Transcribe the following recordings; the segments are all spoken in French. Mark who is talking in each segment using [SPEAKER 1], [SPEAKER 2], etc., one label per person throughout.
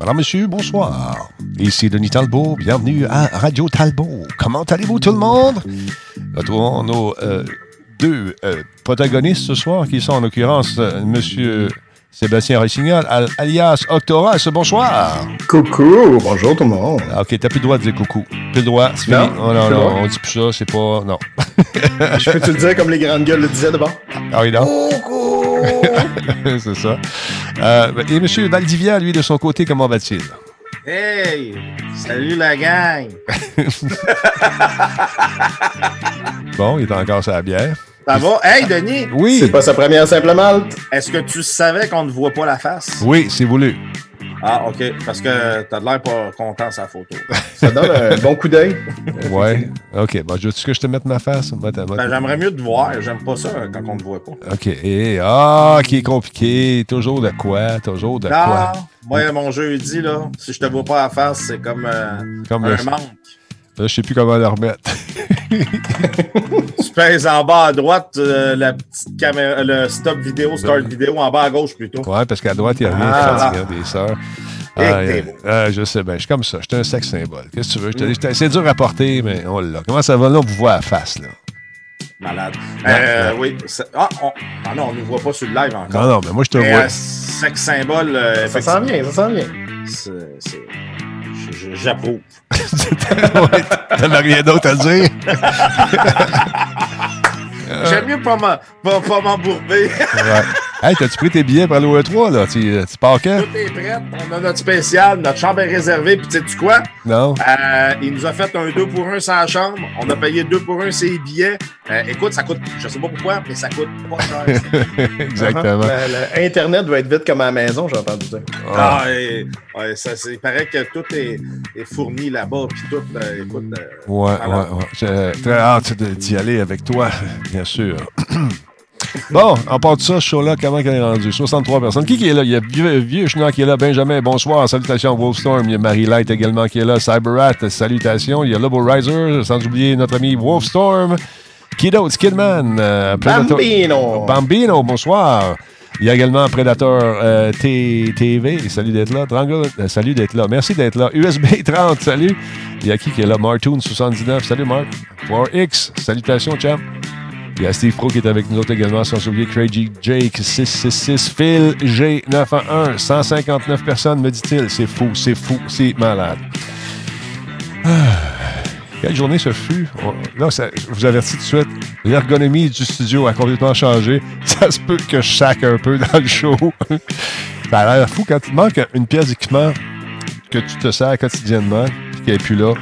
[SPEAKER 1] Madame, monsieur, bonsoir. Ici Denis Talbot, bienvenue à Radio Talbot. Comment allez-vous tout le monde? Retrouvons nos euh, deux euh, protagonistes ce soir, qui sont en l'occurrence euh, monsieur Sébastien Rossignol, al- alias Octoras. Bonsoir.
[SPEAKER 2] Coucou, bonjour tout le monde.
[SPEAKER 1] Ah, OK, t'as plus le droit de dire coucou. Plus le droit, c'est fini. Oh, non, non, on dit plus ça, c'est pas... Non.
[SPEAKER 2] Je peux te le dire comme les grandes gueules le disaient d'abord?
[SPEAKER 1] Ah oui, non?
[SPEAKER 2] Coucou!
[SPEAKER 1] c'est ça. Euh, et monsieur Valdivia, lui, de son côté, comment va-t-il?
[SPEAKER 3] Hey! Salut la gang!
[SPEAKER 1] Bon, il est encore sur la bière.
[SPEAKER 3] Ça va? Hey Denis!
[SPEAKER 1] Oui.
[SPEAKER 2] C'est pas sa première simple malte?
[SPEAKER 3] Est-ce que tu savais qu'on ne voit pas la face?
[SPEAKER 1] Oui, c'est voulu.
[SPEAKER 3] Ah, ok. Parce que t'as de l'air pas content sa photo.
[SPEAKER 2] Ça donne un bon coup d'œil.
[SPEAKER 1] Ouais. OK. Bon, je veux que je te mette ma face?
[SPEAKER 3] Ben, j'aimerais mieux te voir. J'aime pas ça quand on ne voit pas.
[SPEAKER 1] OK. Et, ah, qui est compliqué. Toujours de quoi? Toujours de
[SPEAKER 3] Non,
[SPEAKER 1] quoi?
[SPEAKER 3] moi, mon jeu dit, là, si je te vois pas à la face, c'est comme, euh,
[SPEAKER 1] Comme
[SPEAKER 3] un
[SPEAKER 1] le-
[SPEAKER 3] manque.
[SPEAKER 1] Là, je sais plus comment le remettre.
[SPEAKER 3] Tu pèses en bas à droite euh, la petite caméra, le stop vidéo, start vidéo, en bas à gauche plutôt.
[SPEAKER 1] Ouais, parce qu'à droite, il n'y a rien
[SPEAKER 3] Ah.
[SPEAKER 1] de des sœurs. Ah, je sais bien, je suis comme ça. Je suis un sexe symbole. Qu'est-ce que tu veux? Je te dis, je te- C'est dur à porter, mais on l'a. Comment ça va? Là? On vous voit à la face, là.
[SPEAKER 3] Malade. Euh, oui. Ah, on... ah non, on ne voit pas sur le live encore.
[SPEAKER 1] Non, non, mais moi, je te
[SPEAKER 3] Mais,
[SPEAKER 1] vois.
[SPEAKER 3] euh, sexe symbole, euh,
[SPEAKER 2] Ça s'en vient, ça s'en vient.
[SPEAKER 3] c'est- J'approuve.
[SPEAKER 1] Ouais, T'avais rien d'autre à dire?
[SPEAKER 3] J'aime mieux pas m'en- pas- pas m'embourber.
[SPEAKER 1] Ouais. Hey, t'as-tu pris tes billets pour aller au E3, là? Tu, tu pars quand?
[SPEAKER 3] Tout est prêt. On a notre spécial. Notre chambre est réservée. Puis, sais-tu quoi?
[SPEAKER 1] Non?
[SPEAKER 3] Euh, il nous a fait un 2 pour 1 sans la chambre. On a payé 2 pour 1 ses billets. Euh, écoute, ça coûte, je sais pas pourquoi, mais ça coûte pas cher.
[SPEAKER 1] Exactement.
[SPEAKER 2] Internet doit être vite comme à la maison, j'ai entendu dire.
[SPEAKER 1] Ah.
[SPEAKER 3] Ah, et- ouais, ça, c'est- il paraît que tout est, est fourni là-bas. Puis tout, euh, écoute. euh,
[SPEAKER 1] Ouais,
[SPEAKER 3] voilà.
[SPEAKER 1] ouais, ouais. J'ai très hâte d'y aller avec toi, bien sûr. bon, en part de ça, ce show-là, comment il est rendu? 63 personnes. Qui, qui est là? Il y a Vieux, vieux qui est là. Benjamin, bonsoir. Salutations, Wolfstorm. Il y a Marie Light également qui est là. Cyberrat, salutations. Il y a Lobo Riser, sans oublier notre ami Wolfstorm. Kiddo, Skidman. euh,
[SPEAKER 2] Bambino!
[SPEAKER 1] Bambino, bonsoir. Il y a également Predator euh, TV. Salut d'être là. Drango, euh, salut d'être là. Merci d'être là. USB 30, salut. Il y a qui qui est là? Martoon 79. Salut Mark. 4X, salutations, champ. Il y a Steve Pro qui est avec nous autres également, sans oublier Craig Jake 666, Phil G911, 159 personnes, me dit-il. C'est fou, c'est fou, c'est malade. Ah. Quelle journée ce fut? Là, ça- je vous avertis tout de suite, l'ergonomie du studio a complètement changé. Ça se peut que je sac un peu dans le show. ça a fou quand il manque une pièce d'équipement que tu te sers quotidiennement et qui n'est plus là.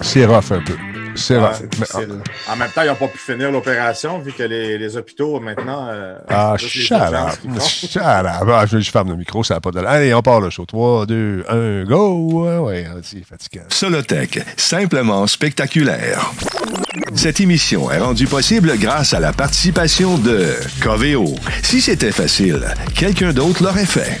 [SPEAKER 1] C'est rough un peu. C'est.
[SPEAKER 2] C'est
[SPEAKER 1] Mais-
[SPEAKER 2] difficile.
[SPEAKER 3] En même temps, ils n'ont pas pu finir l'opération vu que les, les hôpitaux maintenant. euh,
[SPEAKER 1] Ah, up. Ah, je, je ferme le micro, ça n'a pas de Allez, on part le show. 3, 2, 1, go. Ouais, ouais, c'est fatigant.
[SPEAKER 4] Solotech, simplement spectaculaire. Cette émission est rendue possible grâce à la participation de Coveo. Si c'était facile, quelqu'un d'autre l'aurait fait.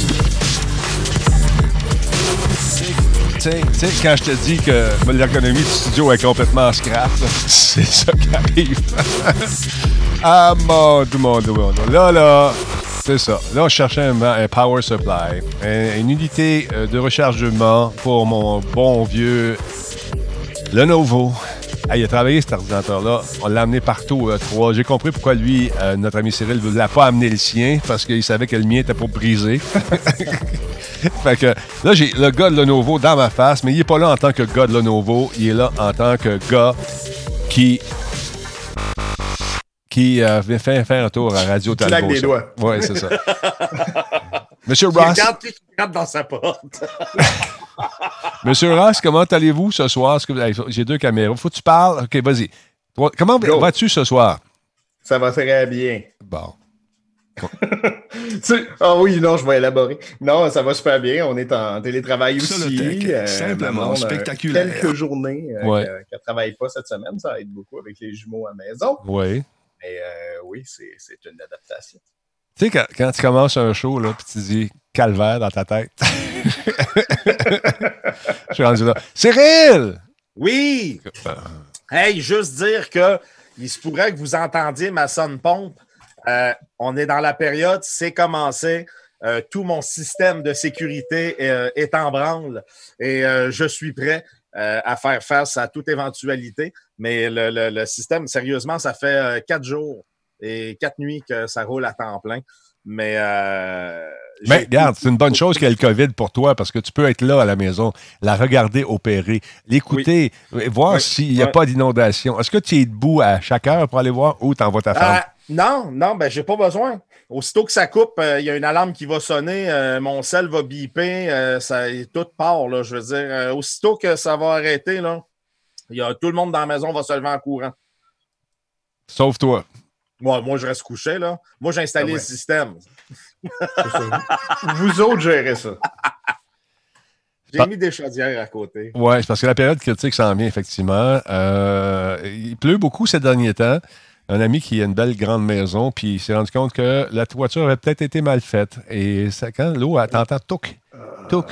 [SPEAKER 1] Tu sais, quand je te dis que l'ergonomie du studio est complètement scrap, c'est ça qui arrive. ah, mon Dieu, mon Dieu. Là, là, c'est ça. Là, je cherchais un, power supply, un- une unité euh, de rechargement pour mon bon vieux Lenovo. Il a travaillé cet ordinateur-là. On l'a amené partout au E3. J'ai compris pourquoi lui, euh, notre ami Cyril, ne l'a pas amené le sien, parce qu'il savait que le mien était pour briser. fait que là, j'ai le gars de Lenovo dans ma face, mais il n'est pas là en tant que gars de Lenovo. Il est là en tant que gars qui qui euh, vient faire, un tour à Radio
[SPEAKER 2] claque
[SPEAKER 1] Talbot.
[SPEAKER 2] des
[SPEAKER 1] ça.
[SPEAKER 2] doigts.
[SPEAKER 1] Oui, c'est ça. Monsieur
[SPEAKER 3] Il
[SPEAKER 1] Ross,
[SPEAKER 3] regarde qui regarde dans sa porte.
[SPEAKER 1] Monsieur Ross, comment allez-vous ce soir? J'ai deux caméras. Faut que tu parles. OK, vas-y. Comment vas-tu ce soir?
[SPEAKER 2] Ça va très bien.
[SPEAKER 1] Bon.
[SPEAKER 2] Tu- Ah oui, non, je vais élaborer. Non, ça va super bien. On est en télétravail aussi.
[SPEAKER 4] Solotech, simplement
[SPEAKER 2] a
[SPEAKER 4] spectaculaire.
[SPEAKER 2] Quelques journées euh,
[SPEAKER 1] Ouais.
[SPEAKER 2] qu'elle qu'elle travaille pas cette semaine. Ça aide beaucoup avec les jumeaux à la maison.
[SPEAKER 1] Oui.
[SPEAKER 2] Mais euh, oui, c'est c'est une adaptation.
[SPEAKER 1] Tu sais, quand, quand tu commences un show, là, puis tu dis calvaire dans ta tête. Je suis rendu là. Cyril!
[SPEAKER 3] Oui! Hey, juste dire que il se pourrait que vous entendiez ma sonne pompe. Euh, on est dans la période, c'est commencé. Euh, tout mon système de sécurité euh, est en branle et euh, je suis prêt euh, à faire face à toute éventualité. Mais le, le- le système, sérieusement, ça fait euh, quatre jours et quatre nuits que ça roule à temps plein. Mais, euh,
[SPEAKER 1] Mais regarde, c'est une bonne chose qu'il y ait le COVID pour toi parce que tu peux être là à la maison, la regarder opérer, l'écouter, voir
[SPEAKER 3] Oui.
[SPEAKER 1] s'il n'y a pas d'inondation. Est-ce que tu es debout à chaque heure pour aller voir où t'envoies ta femme?
[SPEAKER 3] Ah, non, non, ben j'ai pas besoin. Aussitôt que ça coupe, euh, il y a une alarme qui va sonner, euh, mon sel va biper, euh, ça, tout part, là, je veux dire. euh, aussitôt que ça va arrêter, là, y a, tout le monde dans la maison va se lever en courant.
[SPEAKER 1] Sauf toi.
[SPEAKER 3] Moi, moi je reste couché, là. Moi, j'ai installé
[SPEAKER 2] Ah ouais.
[SPEAKER 3] le système.
[SPEAKER 2] Vous autres gérez ça.
[SPEAKER 3] J'ai
[SPEAKER 1] Pas-
[SPEAKER 3] mis des chaudières à côté.
[SPEAKER 1] Oui, c'est parce que la période critique s'en vient, effectivement. Euh, il pleut beaucoup ces derniers temps. Un ami qui a une belle grande maison, puis il s'est rendu compte que la toiture avait peut-être été mal faite. Et ça, quand l'eau, elle t'entend touc, touc,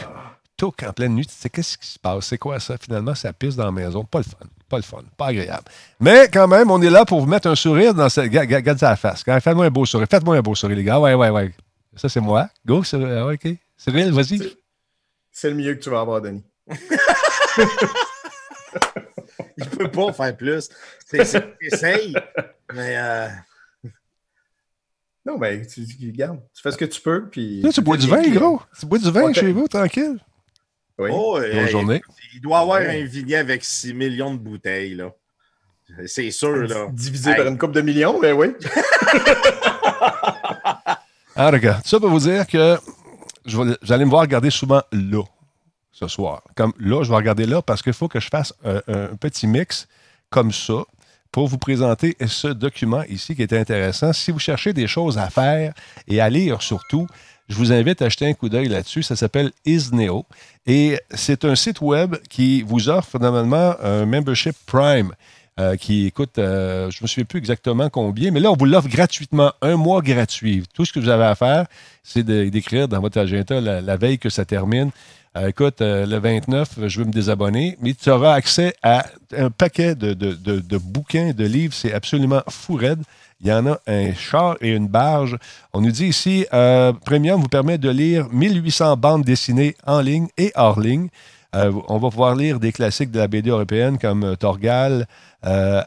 [SPEAKER 1] touc en pleine nuit, tu sais, qu'est-ce qui se passe? C'est quoi ça? Finalement, ça pisse dans la maison. Pas le fun. Pas le fun. Pas agréable. Mais quand même, on est là pour vous mettre un sourire dans cette. Ga- ga- Regarde ça à la face. Faites-moi un beau sourire. Faites-moi un beau sourire, les gars. Ouais, ouais, ouais. Ça, c'est moi. Go, c'est ouais, OK. Cyril, vas-y.
[SPEAKER 2] C'est le mieux que tu vas avoir, Denis.
[SPEAKER 3] Il peut pas faire plus. Essaye. Mais euh,
[SPEAKER 2] Non, mais tu, tu- regarde, tu fais ce que tu peux. Puis
[SPEAKER 1] Là, tu bois du vin, gros. Tu bois du vin chez vous, tranquille.
[SPEAKER 2] Oui.
[SPEAKER 3] oh,
[SPEAKER 1] Bonne
[SPEAKER 3] hey,
[SPEAKER 1] journée.
[SPEAKER 3] il doit avoir
[SPEAKER 2] Ouais.
[SPEAKER 3] un vignet avec 6 millions de bouteilles, là. C'est sûr, là.
[SPEAKER 2] Divisé
[SPEAKER 3] Hey.
[SPEAKER 2] par une coupe de millions, mais oui.
[SPEAKER 1] Ah, regarde. Ça pour vous dire que je vais- vous allez me voir regarder souvent là, ce soir. Comme là, je vais regarder là parce qu'il faut que je fasse un, un petit mix comme ça pour vous présenter ce document ici qui est intéressant. Si vous cherchez des choses à faire et à lire surtout, je vous invite à jeter un coup d'œil là-dessus. Ça s'appelle Isneo et c'est un site web qui vous offre normalement un membership Prime. euh, qui coûte, euh, je ne me souviens plus exactement combien, mais là, on vous l'offre gratuitement, un mois gratuit. Tout ce que vous avez à faire, c'est d'écrire dans votre agenda la, veille que ça termine. Euh, écoute, le 29, je veux me désabonner, mais tu auras accès à un paquet de- de bouquins, de livres. C'est absolument fou raide. Il y en a un char et une barge. On nous dit ici, euh, Premium vous permet de lire 1800 bandes dessinées en ligne et hors ligne. Euh, on va pouvoir lire des classiques de la BD européenne comme euh, Torgal,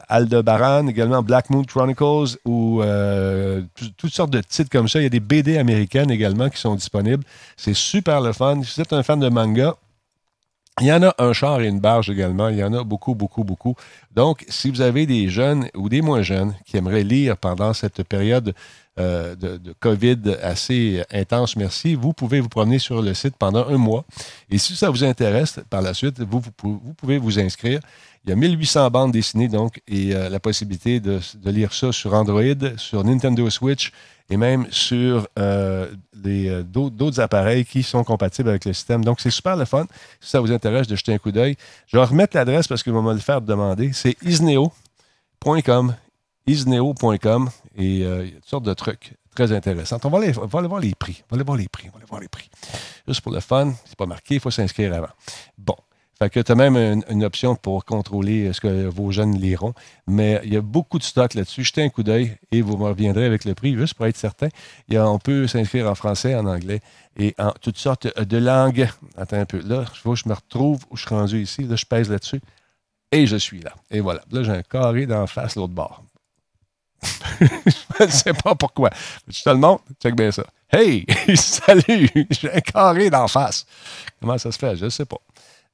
[SPEAKER 1] Aldebaran, également Black Moon Chronicles ou tout- toutes sortes de titres comme ça. Il y a des BD américaines également qui sont disponibles. C'est super le fun. Si vous êtes un fan de manga, il y en a un char et une barge également. Il y en a beaucoup, beaucoup, beaucoup. Donc, si vous avez des jeunes ou des moins jeunes qui aimeraient lire pendant cette période euh, de, COVID assez intense, merci, vous pouvez vous promener sur le site pendant un mois. Et si ça vous intéresse, par la suite, vous, vous, pou- vous pouvez vous inscrire. Il y a 1800 bandes dessinées, donc, et euh, la possibilité de, lire ça sur Android, sur Nintendo Switch et même sur euh, d'autres appareils qui sont compatibles avec le système. Donc, c'est super le fun. Si ça vous intéresse de jeter un coup d'œil, je vais remettre l'adresse parce que va me le faire demander. C'est isneo.com. Isneo.com. Et euh, il y a toutes sortes de trucs très intéressants. On va aller, voir les prix. On va aller voir les prix. On va aller voir les prix. Juste pour le fun, c'est pas marqué, il faut s'inscrire avant. Bon. Fait que tu as même une, option pour contrôler ce que vos jeunes liront. Mais il y a beaucoup de stock là-dessus. Jetez un coup d'œil et vous me reviendrez avec le prix, juste pour être certain. Il y a- on peut s'inscrire en français, en anglais et en toutes sortes de langues. Attends un peu. Là, faut que je me retrouve où je suis rendu ici. Là, je pèse là-dessus. Et je suis là. Et voilà. Là, j'ai un carré d'en face, l'autre bord. Je ne sais pas pourquoi. Je te le montre. Check bien ça. Hey! Salut! J'ai un carré d'en face. Comment ça se fait? Je ne sais pas.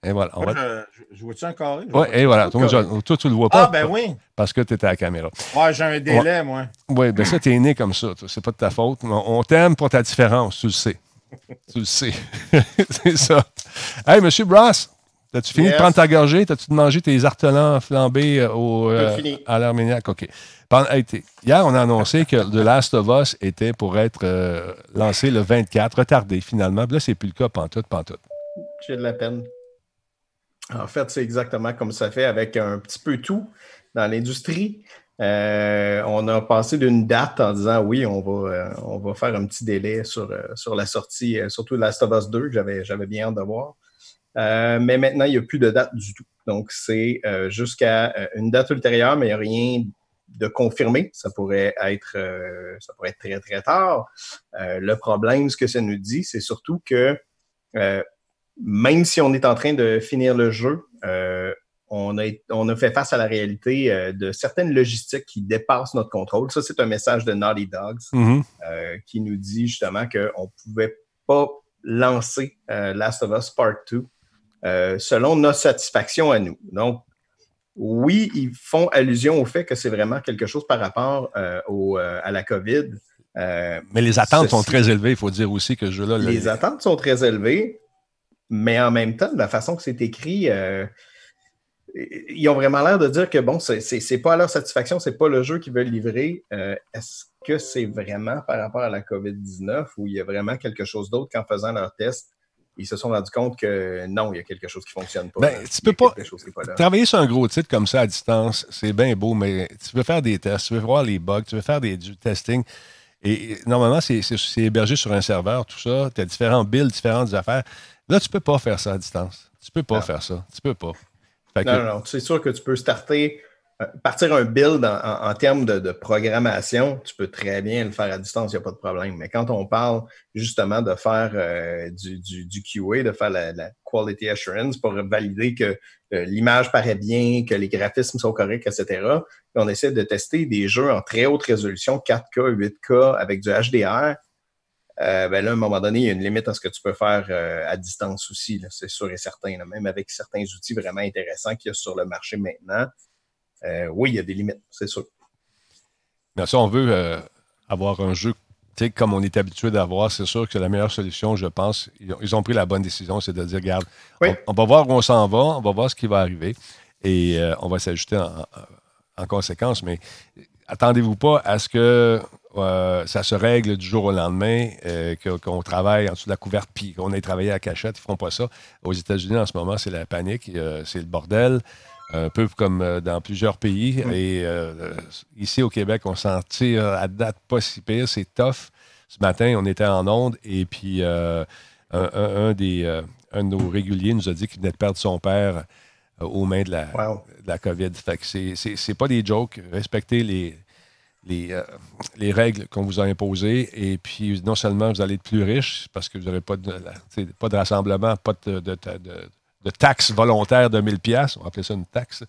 [SPEAKER 1] Et voilà. On
[SPEAKER 3] Moi,
[SPEAKER 1] va...
[SPEAKER 3] je, vois-tu un carré?
[SPEAKER 1] Ouais, et voilà. Toi, tu le vois pas.
[SPEAKER 3] Ah, ben oui.
[SPEAKER 1] Parce que tu étais à la caméra.
[SPEAKER 3] Ouais, j'ai un délai, moi.
[SPEAKER 1] Oui, ben ça, t'es né comme ça. C'est pas de ta faute. On on t'aime pour ta différence, tu le sais. tu le sais. c'est ça. Hey, Monsieur Brass, T'as-tu fini de prendre ta gorgée? T'as-tu mangé tes artelans flambés euh, au, euh, à l'Arméniac? OK. Hier, on a annoncé que The Last of Us était pour être euh, lancé le 24, retardé finalement. là, c'est plus le cas, pantoute, pantoute.
[SPEAKER 2] J'ai de la peine. En fait, c'est exactement comme ça fait avec un petit peu tout dans l'industrie. on a passé d'une date en disant oui, on va, on va faire un petit délai sur, sur la sortie, surtout Last of Us 2, que j'avais bien hâte de voir. Euh, mais maintenant, il n'y a plus de date du tout. Donc, c'est euh, jusqu'à euh, une date ultérieure, mais il n'y a rien de confirmé. Ça pourrait être, ça pourrait être très, très tard. le problème, ce que ça nous dit, c'est surtout que même si on est en train de finir le jeu, on a, on a fait face à la réalité de certaines logistiques qui dépassent notre contrôle. Ça, c'est un message de Naughty Dogs mm-hmm. qui nous dit justement qu'on ne pouvait pas lancer Last of Us Part 2 euh, selon notre satisfaction à nous. Donc, oui, ils font allusion au fait que c'est vraiment quelque chose par rapport euh, euh, à la COVID.
[SPEAKER 1] mais les attentes sont très élevées, il faut dire aussi que ce jeu-là.
[SPEAKER 2] Les attentes sont très élevées, mais en même temps, de la façon que c'est écrit, ils ont vraiment l'air de dire que bon, c'est pas à leur satisfaction, c'est pas le jeu qu'ils veulent livrer. Est-ce que c'est vraiment par rapport à la COVID-19 ou il y a vraiment quelque chose d'autre qu'en faisant leur test? Ils se sont rendus compte que non, il y a quelque chose qui ne fonctionne pas.
[SPEAKER 1] Ben, tu peux pas, travailler sur un gros titre comme ça à distance, c'est bien beau, mais tu veux faire des tests, tu veux voir les bugs, tu veux faire des, du testing. Et normalement, c'est hébergé sur un serveur, tout ça. Tu as différents builds, différentes affaires. Là, tu ne peux pas faire ça à distance. Tu ne peux pas faire ça. Tu peux pas.
[SPEAKER 2] non, non, non. C'est sûr que tu peux starter partir un build en, termes de, programmation, tu peux très bien le faire à distance, il n'y a pas de problème. Mais quand on parle justement de faire euh, du, du, QA, de faire la, quality assurance pour valider que euh, l'image paraît bien, que les graphismes sont corrects, etc., on essaie de tester des jeux en très haute résolution, 4K, 8K, avec du HDR. ben là, à un moment donné, il y a une limite à ce que tu peux faire à distance aussi, c'est sûr et certain. même avec certains outils vraiment intéressants qu'il y a sur le marché maintenant, euh, oui, il y a des limites, c'est sûr.
[SPEAKER 1] Mais si on veut euh, avoir un jeu comme on est habitué d'avoir, c'est sûr que la meilleure solution, je pense, ils ont, pris la bonne décision, c'est de dire, regarde, on, va voir où on s'en va, on va voir ce qui va arriver et euh, on va s'ajuster en, conséquence. Mais attendez-vous pas à ce que ça se règle du jour au lendemain, qu'on travaille en dessous de la couverte, puis qu'on ait travaillé à cachette. Ils ne feront pas ça. Aux États-Unis, en ce moment, c'est la panique, c'est le bordel un peu comme euh, dans plusieurs pays. Et euh, ici au Québec, on s'en tire à date pas si pire. C'est tough. Ce matin, on était en onde et puis euh, un, des, un de nos réguliers nous a dit qu'il venait de perdre son père aux mains de la, la COVID. Fait que c'est pas des jokes. Respectez les, les, les règles qu'on vous a imposées. Et puis, non seulement vous allez être plus riche parce que vous n'aurez pas de, pas de rassemblement, pas de, de, de taxe volontaire de 1000 pièces. On appeler ça une taxe.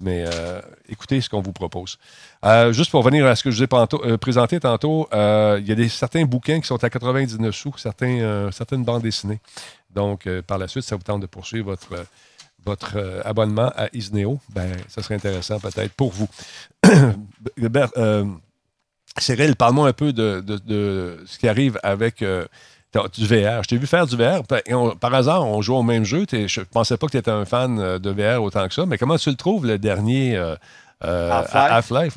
[SPEAKER 1] Mais euh, écoutez ce qu'on vous propose. Euh, juste pour revenir à ce que je vous ai euh, présenté tantôt, il y a des, certains bouquins qui sont à 99 sous, certaines bandes dessinées. Donc, par la suite, ça vous tente de poursuivre votre, abonnement à Isneo, ben, ça serait intéressant peut-être pour vous. Cyril, parle-moi un peu de, de, ce qui arrive avec du VR. Je t'ai vu faire du VR. par hasard, on joue au même jeu. Je ne pensais pas que tu étais un fan euh, de VR autant que ça. Mais comment tu le trouves, le dernier euh, euh, Half-Life?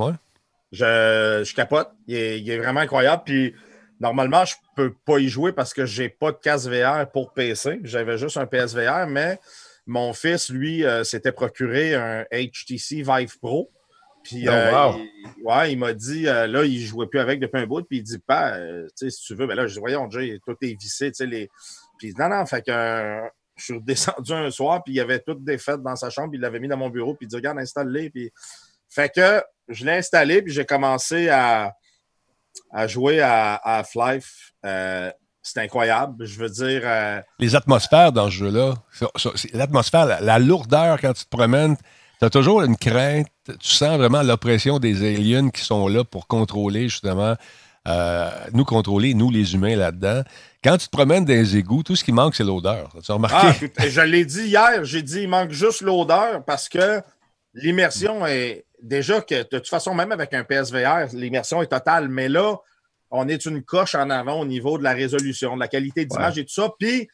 [SPEAKER 3] je, capote. Il est, vraiment incroyable. Puis normalement, je ne peux pas y jouer parce que je n'ai pas de casque VR pour PC. J'avais juste un PSVR, mais mon fils, lui, s'était procuré un HTC Vive Pro. Puis, oh, euh, il, ouais, il m'a dit, euh, là, il ne jouait plus avec depuis un bout, puis il dit, pas, euh, tu sais, si tu veux, ben là, je dis, voyons, Jay, tout est vissé, tu sais, les. Puis, non, non, fait que je suis descendu un soir, puis il y avait toutes des fêtes dans sa chambre, puis il l'avait mis dans mon bureau, puis il dit, regarde, installe-les, puis. Fait que je l'ai installé, puis j'ai commencé à, à jouer à, à Half-Life. c'est incroyable. Je veux dire.
[SPEAKER 1] Les atmosphères dans ce jeu-là, l'atmosphère, la, lourdeur quand tu te promènes, tu as toujours une crainte, tu sens vraiment l'oppression des aliens qui sont là pour contrôler justement, euh, nous contrôler, nous les humains là-dedans. Quand tu te promènes dans les égouts, tout ce qui manque, c'est l'odeur. Tu as remarqué?
[SPEAKER 3] Ah, je l'ai dit hier, j'ai dit il manque juste l'odeur parce que l'immersion est déjà que de toute façon, même avec un PSVR, l'immersion est totale, mais là, on est une coche en avant au niveau de la résolution, de la qualité d'image et tout ça. Puis,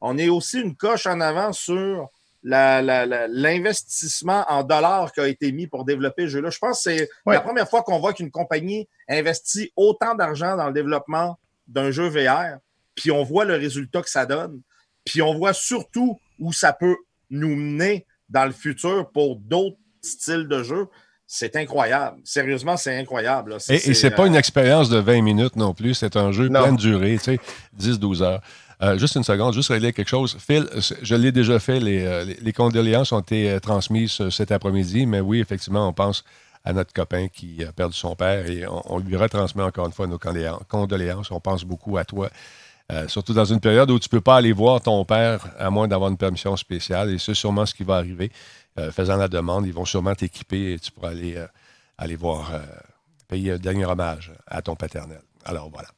[SPEAKER 3] on est aussi une coche en avant sur l'investissement en dollars qui a été mis pour développer ce jeu-là. Je pense que c'est la première fois qu'on voit qu'une compagnie investit autant d'argent dans le développement d'un jeu VR, puis on voit le résultat que ça donne, puis on voit surtout où ça peut nous mener dans le futur pour d'autres styles de jeu. C'est incroyable. Sérieusement, c'est incroyable.
[SPEAKER 1] Et, et c'est pas une euh, expérience de 20 minutes non plus. C'est un jeu plein de durée, tu sais, 10-12 heures. Euh, juste une seconde, juste régler quelque chose. Phil, je l'ai déjà fait, les, euh, condoléances ont été transmises cet après-midi, mais oui, effectivement, on pense à notre copain qui a perdu son père et on, lui retransmet encore une fois nos condoléances. On pense beaucoup à toi. surtout dans une période où tu ne peux pas aller voir ton père à moins d'avoir une permission spéciale, et c'est sûrement ce qui va arriver. Euh, faisant la demande, ils vont sûrement t'équiper et tu pourras aller, euh, aller voir, euh, payer un dernier hommage à ton paternel. Alors voilà.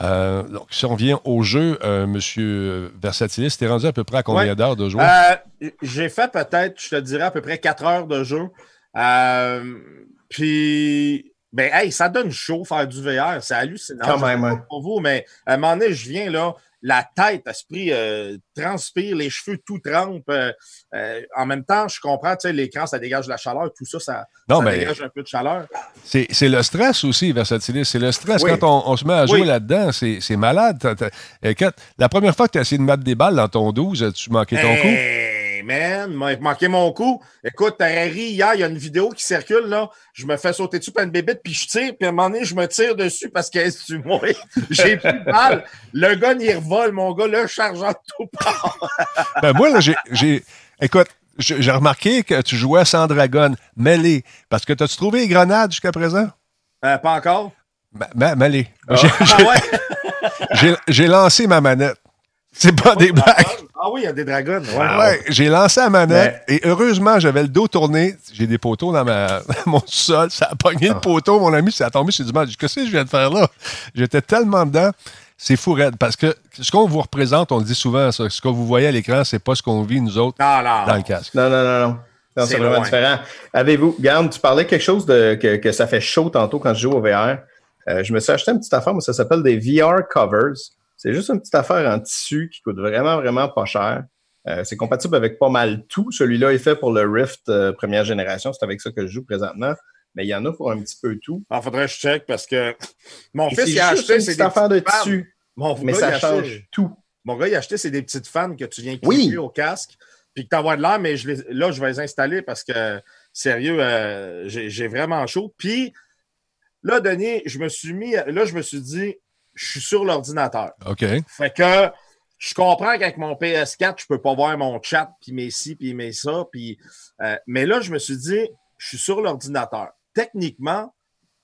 [SPEAKER 1] Donc, si on vient au jeu, Monsieur Versatilis, t'es rendu à peu près à combien d'heures de jeu?
[SPEAKER 3] J'ai fait peut-être, je te dirais, à peu près 4 heures de jeu. puis, ben, hey, ça donne chaud faire du VR. C'est hallucinant.
[SPEAKER 2] Quand même,
[SPEAKER 3] pour vous, mais à un moment donné, je viens là, la tête, l'esprit euh, transpire, les cheveux tout trempent. Euh, euh, en même temps, je comprends, tu sais, l'écran, ça dégage de la chaleur, tout ça, ça, dégage un peu de chaleur.
[SPEAKER 1] C'est le stress aussi, Versatilis. C'est le stress. Quand on, se met à jouer là-dedans, c'est malade. la première fois que tu as essayé de mettre des balles dans ton 12, tu manquais ton coup?
[SPEAKER 3] Man, m'a manqué mon coup. Écoute, t'aurais ri hier, il y a une vidéo qui circule, là. Je me fais sauter dessus par une bébête, puis je tire, puis à un moment donné, je me tire dessus parce que tu moi. J'ai plus de mal. Le gars, il revole, mon gars, le chargeant tout part.
[SPEAKER 1] ben, moi, là, j'ai. Écoute, j'ai remarqué que tu jouais sans dragon, mêlé. Parce que t'as-tu trouvé les grenades jusqu'à présent?
[SPEAKER 3] Euh, pas encore.
[SPEAKER 1] Ben, ben mêlé. Ah. Ah j'ai lancé ma manette. C'est pas des blagues.
[SPEAKER 3] Ah oui, il y a des dragons.
[SPEAKER 1] Ouais, j'ai lancé la manette et heureusement, j'avais le dos tourné. J'ai des poteaux dans, ma, mon sol. Ça a pogné le ah. poteau, mon ami. Ça a tombé sur du mal. Qu'est-ce que je viens de faire là? J'étais tellement dedans. C'est fou raide parce que ce qu'on vous représente, on le dit souvent, ce que vous voyez à l'écran, c'est pas ce qu'on vit nous autres dans le casque.
[SPEAKER 2] Non, non, non, non. c'est vraiment différent. Avez-vous, Garde, tu parlais quelque chose de que, que, ça fait chaud tantôt quand je joue au VR. Euh, je me suis acheté une petite affaire, mais ça s'appelle des VR covers. C'est juste une petite affaire en tissu qui coûte vraiment, vraiment pas cher. Euh, c'est compatible avec pas mal tout. Celui-là est fait pour le Rift euh, première génération. C'est avec ça que je joue présentement. Mais il y en a pour un petit peu tout.
[SPEAKER 3] Il faudrait que je check parce que mon fils il a acheté
[SPEAKER 2] c'est des affaires de tissu. mais ça change tout.
[SPEAKER 3] Mon gars, il a acheté c'est des petites fans que tu viens clipper au casque. Puis que tu envoies de l'air, mais je là, je vais les installer parce que sérieux, euh, j'ai vraiment chaud. Puis là, Denis, je me suis mis. Là, je me suis dit, je suis sur l'ordinateur.
[SPEAKER 1] OK.
[SPEAKER 3] Fait que je comprends qu'avec mon PS4, je peux pas voir mon chat, puis mes ci, puis mes ça. Puis, euh, mais là, je me suis dit, je suis sur l'ordinateur. Techniquement,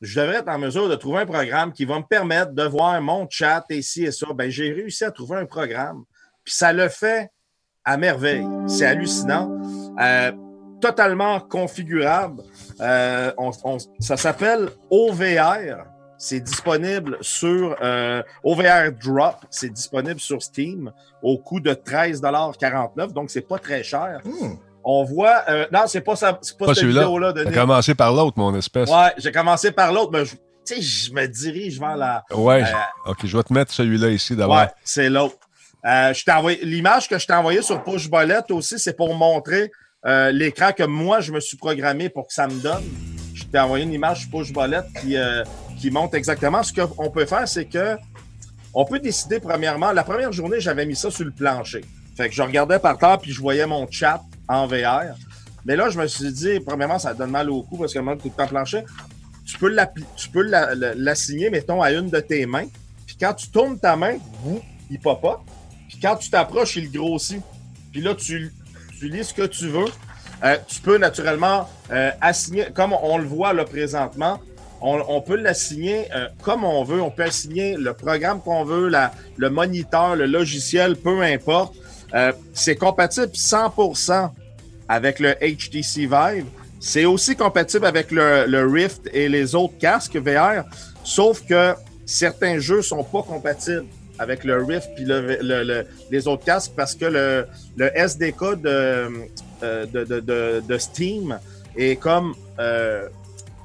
[SPEAKER 3] je devrais être en mesure de trouver un programme qui va me permettre de voir mon chat et ci et ça. Ben, j'ai réussi à trouver un programme. Puis ça le fait à merveille. C'est hallucinant. Euh, totalement configurable. Euh, ça s'appelle OVR. C'est disponible sur euh, OVR Drop. C'est disponible sur Steam au coût de 13,49 Donc, c'est pas très cher. Hmm. On voit. Euh, non, c'est pas, ça, pas, pas cette vidéo-là.
[SPEAKER 1] J'ai commencé par l'autre, mon espèce.
[SPEAKER 3] Ouais, j'ai commencé par l'autre, mais je, je me dirige vers la.
[SPEAKER 1] Ouais. Euh, ok, je vais te mettre celui-là ici d'abord. Ouais,
[SPEAKER 3] c'est l'autre. Euh, L'image que je t'ai envoyée sur Push aussi, c'est pour montrer euh, l'écran que moi, je me suis programmé pour que ça me donne. Je t'ai envoyé une image sur Push qui, qui montre exactement. Ce qu'on peut faire, c'est que on peut décider premièrement. La première journée, j'avais mis ça sur le plancher. Fait que je regardais par terre puis je voyais mon chat en VR. Mais là, je me suis dit, premièrement, ça donne mal au cou parce que moi, tout le temps plancher. Tu peux l'assigner, mettons, à une de tes mains. Puis quand tu tournes ta main, il pop pas. Puis quand tu t'approches, il grossit. Puis là, tu, tu lis ce que tu veux. Euh, tu peux naturellement euh, assigner, comme on le voit là présentement, on, peut l'assigner euh, comme on veut. On peut assigner le programme qu'on veut, la, le moniteur, le logiciel, peu importe. Euh, c'est compatible 100% avec le HTC Vive. C'est aussi compatible avec le, le, Rift et les autres casques VR, sauf que certains jeux sont pas compatibles avec le Rift puis le, les autres casques parce que le, le SDK de, euh, de, de, de, Steam est comme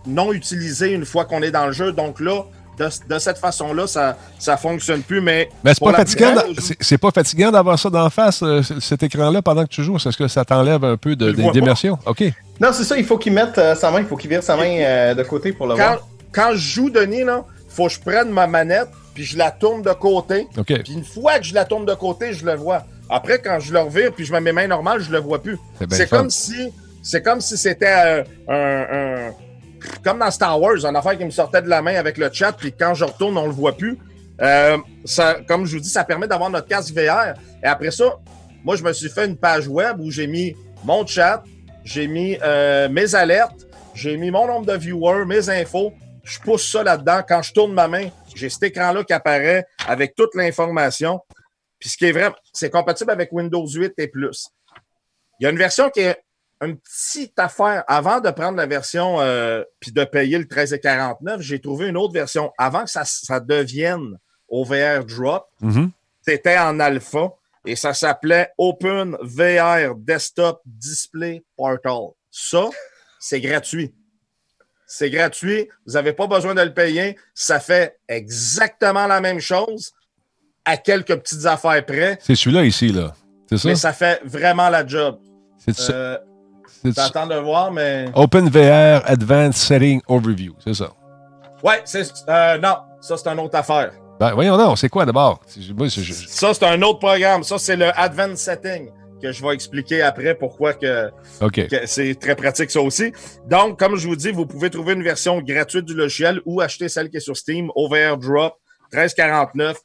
[SPEAKER 3] non utilisé une fois qu'on est dans le jeu. Donc là, de, cette façon-là, ça ne fonctionne plus. Mais,
[SPEAKER 1] mais c'est pas, fatigant, c'est pas fatigant d'avoir ça d'en face, euh, cet écran-là, pendant que tu joues? Est-ce que ça t'enlève un peu d'immersion? OK.
[SPEAKER 2] Non, c'est ça, il faut qu'il mette euh, sa main, il faut qu'il vire sa main euh, de côté pour le voir.
[SPEAKER 3] Quand je joue, Denis, il faut que je prenne ma manette, puis je la tourne de côté.
[SPEAKER 1] Puis
[SPEAKER 3] une fois que je la tourne de côté, je le vois. Après, quand je le revire, puis je mets mes mains normales, je le vois plus. C'est comme si c'est comme si c'était un comme dans Star Wars, une affaire qui me sortait de la main avec le chat, puis quand je retourne, on le voit plus. Euh, ça, comme je vous dis, ça permet d'avoir notre casque VR. Et après ça, moi, je me suis fait une page web où j'ai mis mon chat, j'ai mis euh, mes alertes, j'ai mis mon nombre de viewers, mes infos. Je pousse ça là-dedans. Quand je tourne ma main, j'ai cet écran-là qui apparaît avec toute l'information. Puis ce qui est vrai, c'est compatible avec Windows 8 et plus. Il y a une version qui est une petite affaire. Avant de prendre la version euh, puis de payer le 13,49, j'ai trouvé une autre version. Avant que ça, ça devienne OVR Drop,
[SPEAKER 1] mm-hmm.
[SPEAKER 3] c'était en alpha et ça s'appelait Open VR Desktop Display Portal. Ça, c'est gratuit. C'est gratuit. Vous n'avez pas besoin de le payer. Ça fait exactement la même chose à quelques petites affaires près.
[SPEAKER 1] C'est celui-là ici, là. C'est ça?
[SPEAKER 3] Mais ça fait vraiment la job.
[SPEAKER 1] C'est euh,
[SPEAKER 3] J'attends de voir, mais.
[SPEAKER 1] OpenVR Advanced Setting Overview, c'est ça.
[SPEAKER 3] Ouais, c'est. Euh, non, ça, c'est une autre affaire.
[SPEAKER 1] Ben, voyons, non, c'est quoi d'abord?
[SPEAKER 3] Ça, c'est un autre programme. Ça, c'est le Advanced Setting que je vais expliquer après pourquoi que, que c'est très pratique, ça aussi. Donc, comme je vous dis, vous pouvez trouver une version gratuite du logiciel ou acheter celle qui est sur Steam, OVR Drop, 1349.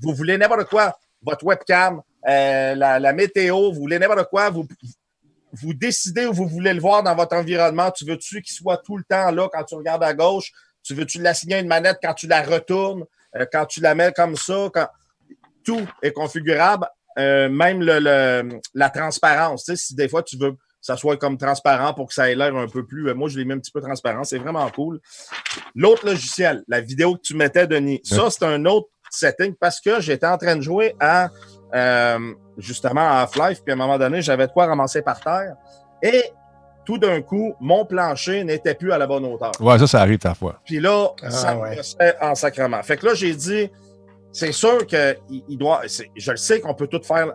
[SPEAKER 3] Vous voulez n'importe quoi, votre webcam, euh, la, la, météo, vous voulez n'importe quoi, vous, vous décidez où vous voulez le voir dans votre environnement. Tu veux-tu qu'il soit tout le temps là quand tu regardes à gauche? Tu veux-tu l'assigner une manette quand tu la retournes? Euh, quand tu la mets comme ça? Quand... Tout est configurable. Euh, même le, la transparence. Tu sais, si des fois tu veux que ça soit comme transparent pour que ça ait l'air un peu plus. Euh, moi, je l'ai mis un petit peu transparent. C'est vraiment cool. L'autre logiciel, la vidéo que tu mettais, Denis, ça, c'est un autre setting parce que j'étais en train de jouer à euh, justement à Half-Life, puis à un moment donné, j'avais de quoi ramasser par terre. Et tout d'un coup, mon plancher n'était plus à la bonne hauteur.
[SPEAKER 1] Ouais, ça, ça arrive parfois.
[SPEAKER 3] Puis là, ah, ça me restait en sacrement. Fait que là, j'ai dit, c'est sûr que il doit. Je le sais qu'on peut tout faire,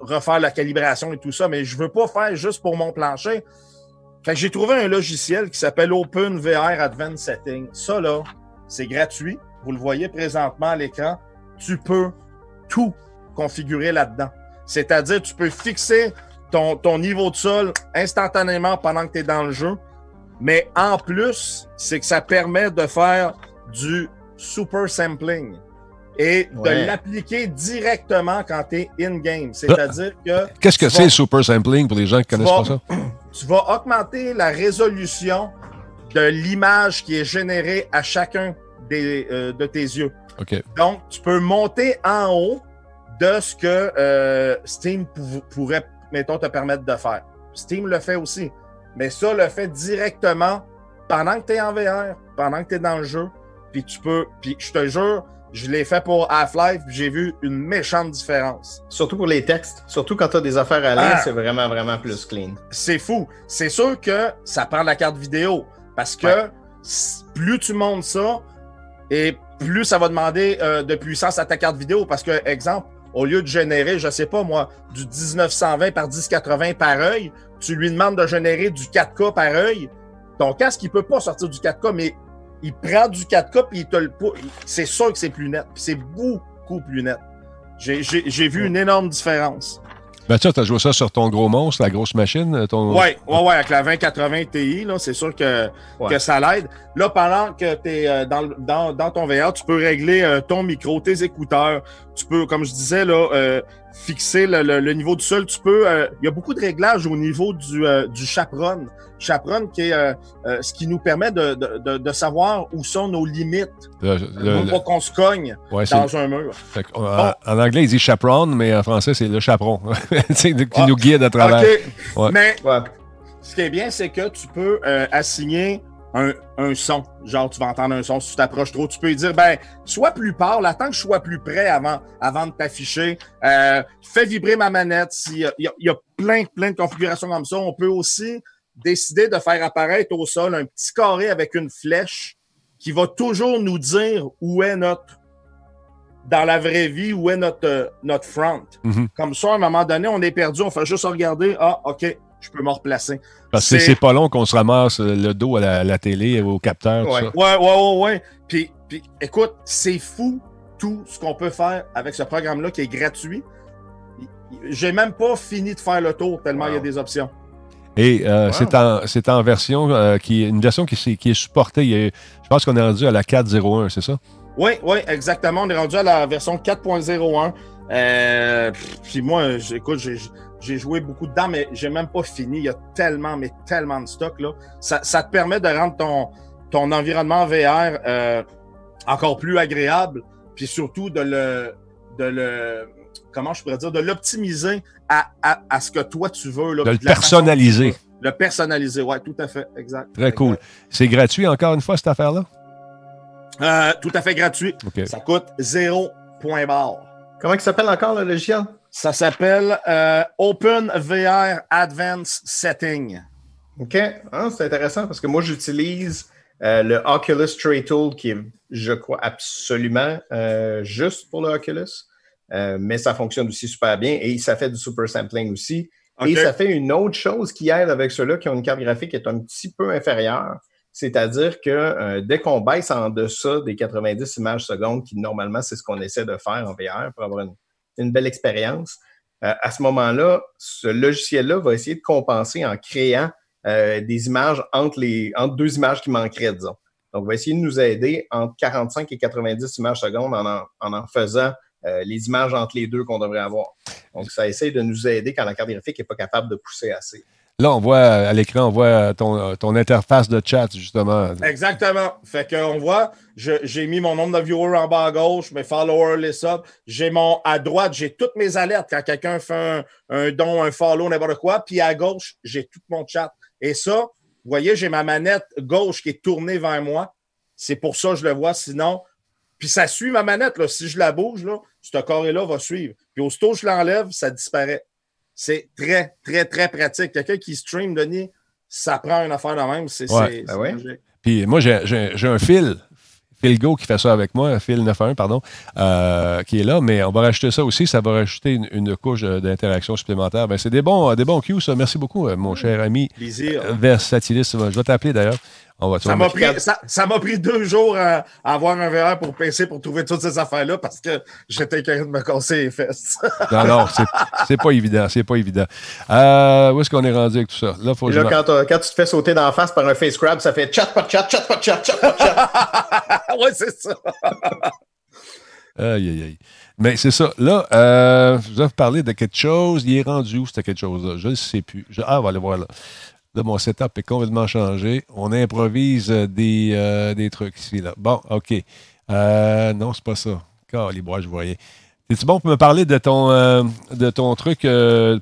[SPEAKER 3] refaire la calibration et tout ça, mais je veux pas faire juste pour mon plancher. Fait que j'ai trouvé un logiciel qui s'appelle OpenVR Advanced Setting. Ça, là, c'est gratuit. Vous le voyez présentement à l'écran. Tu peux tout configurer là-dedans. C'est-à-dire, tu peux fixer ton, ton niveau de sol instantanément pendant que tu es dans le jeu. Mais en plus, c'est que ça permet de faire du super sampling et de l'appliquer directement quand tu es in-game. C'est-à-dire que.
[SPEAKER 1] Qu'est-ce que c'est le super sampling pour les gens qui ne connaissent pas ça?
[SPEAKER 3] Tu vas augmenter la résolution de l'image qui est générée à chacun des, euh, de tes yeux. Donc, tu peux monter en haut de ce que euh, Steam pourrait, mettons, te permettre de faire. Steam le fait aussi. Mais ça le fait directement pendant que tu es en VR, pendant que tu es dans le jeu. Puis tu peux. Puis je te jure, je l'ai fait pour Half-Life, j'ai vu une méchante différence.
[SPEAKER 2] Surtout pour les textes. Surtout quand tu as des affaires à lire, ah. c'est vraiment, vraiment plus clean.
[SPEAKER 3] C'est fou. C'est sûr que ça prend la carte vidéo. Parce que plus tu montes ça, et plus ça va demander euh, de puissance à ta carte vidéo. Parce que, exemple, au lieu de générer, je sais pas moi, du 1920 par 1080 par œil, tu lui demandes de générer du 4K par œil. Ton casque, il peut pas sortir du 4K, mais il prend du 4K puis il te le C'est sûr que c'est plus net. C'est beaucoup plus net. J'ai vu une énorme différence.
[SPEAKER 1] Ben, tu as joué ça sur ton gros monstre, la grosse machine? Ton...
[SPEAKER 3] Oui, ouais, ouais, avec la 2080 Ti, c'est sûr que, que ça l'aide. Là, pendant que tu es euh, dans, dans, dans, ton VR, tu peux régler euh, ton micro, tes écouteurs. Tu peux, comme je disais, là, euh, fixer le, le, niveau du sol. Tu peux. Il y a beaucoup de réglages au niveau du, du chaperon. Chaperon, qui est ce qui nous permet de, de, de, savoir où sont nos limites. pour qu'on se cogne dans un mur.
[SPEAKER 1] En anglais, il dit chaperon, mais en français, c'est le chaperon. qui ah, nous guide à travers.
[SPEAKER 3] Mais ce qui est bien, c'est que tu peux assigner un, un, son. Genre, tu vas entendre un son si tu t'approches trop. Tu peux dire, ben, sois plus pâle, attends que je sois plus près avant, avant de t'afficher. Euh, fais vibrer ma manette. Il y, a, y a plein, plein de configurations comme ça. On peut aussi décider de faire apparaître au sol un petit carré avec une flèche qui va toujours nous dire où est notre, dans la vraie vie, où est notre, euh, notre front.
[SPEAKER 1] Mhm.
[SPEAKER 3] Comme ça, à un moment donné, on est perdu, on fait juste regarder, ah, OK, je peux me replacer.
[SPEAKER 1] Parce que c'est pas long qu'on se ramasse le dos à la, télé, au capteur,
[SPEAKER 3] ouais.
[SPEAKER 1] tout ça.
[SPEAKER 3] Ouais, ouais, ouais, ouais. Puis, puis écoute, c'est fou tout ce qu'on peut faire avec ce programme-là qui est gratuit. J'ai même pas fini de faire le tour tellement il y a des options.
[SPEAKER 1] Et euh, c'est en, en, version euh, qui est une version qui, qui est supportée. je pense qu'on est rendu à la 4.01, c'est ça?
[SPEAKER 3] Oui, oui, exactement. On est rendu à la version 4.01. Euh, puis moi, écoute, j'ai joué beaucoup dedans, mais j'ai même pas fini. Il y a tellement, mais tellement de stock. Là. Ça, ça te permet de rendre ton, ton environnement VR euh, encore plus agréable, puis surtout de le, de le comment je pourrais dire, de l'optimiser à, à, ce que toi tu veux. Là,
[SPEAKER 1] de le personnaliser.
[SPEAKER 3] Le personnaliser, oui, tout à fait, exact.
[SPEAKER 1] Très cool. C'est gratuit encore une fois, cette affaire-là?
[SPEAKER 3] Euh, tout à fait gratuit. Ça coûte 0 point barre.
[SPEAKER 2] Comment il s'appelle encore le logiciel?
[SPEAKER 3] Ça s'appelle euh, Open VR Advanced Setting.
[SPEAKER 2] OK. Ah, c'est intéressant parce que moi, j'utilise euh, le Oculus Tray Tool qui est, je crois, absolument juste pour le Oculus. Euh, mais ça fonctionne aussi super bien et ça fait du super sampling aussi. Et ça fait une autre chose qui aide avec ceux-là qui ont une carte graphique qui est un petit peu inférieure. C'est-à-dire que euh, dès qu'on baisse en deçà des 90 images secondes, qui normalement c'est ce qu'on essaie de faire en VR pour avoir une, belle expérience, euh, à ce moment-là, ce logiciel-là va essayer de compenser en créant des images entre, les, entre deux images qui manqueraient, disons. Donc, va essayer de nous aider entre 45 et 90 images secondes en en, en faisant euh, les images entre les deux qu'on devrait avoir. Donc, ça essaie de nous aider quand la carte graphique n'est pas capable de pousser assez.
[SPEAKER 1] Là, on voit à l'écran, on voit ton, ton, interface de chat, justement.
[SPEAKER 3] Exactement. Fait qu'on voit, j'ai mis mon nombre de viewers en bas à gauche, mes followers, les subs. J'ai mon, à droite, j'ai toutes mes alertes quand quelqu'un fait un, don, un follow, n'importe quoi. Puis à gauche, j'ai tout mon chat. Et ça, vous voyez, j'ai ma manette gauche qui est tournée vers moi. C'est pour ça que je le vois. Sinon, puis ça suit ma manette. Si je la bouge, là, ce carré-là va suivre. Puis aussitôt que je l'enlève, ça disparaît. C'est très, très, très pratique. Quelqu'un qui stream, Denis, ça prend une affaire de même. C'est
[SPEAKER 1] ouais. Ben Puis moi, j'ai un fil. Phil Go qui fait ça avec moi, Phil 91, pardon, euh, qui est là, mais on va rajouter ça aussi, ça va rajouter une, couche d'interaction supplémentaire. Ben, c'est des bons, des bons cues, ça. Merci beaucoup, euh, mon cher ami
[SPEAKER 3] Plaisir.
[SPEAKER 1] Versatilis. Je vais t'appeler d'ailleurs
[SPEAKER 3] ça m'a pris, ça, pris, deux jours à, avoir un VR pour PC pour trouver toutes ces affaires-là parce que j'étais capable de me casser les fesses.
[SPEAKER 1] non, non, c'est pas évident. C'est pas évident. Euh, où est-ce qu'on est rendu avec tout ça?
[SPEAKER 2] Là, faut là, quand, euh, quand, tu te fais sauter d'en face par un face grab, ça fait chat, pas chat, chat, pas chat, chat, pas chat.
[SPEAKER 3] ouais, c'est ça.
[SPEAKER 1] aïe, aïe, aïe. Mais c'est ça. Là, euh, je vais vous parler de quelque chose. Il est rendu où, c'était quelque chose-là? Je ne sais plus. ah, on va aller voir là mon setup est complètement changé. On improvise euh, des, euh, des trucs ici. Là. Bon, OK. Euh, non, c'est pas ça. Car les bois, je voyais. Es-tu bon pour me parler de ton, euh, de ton truc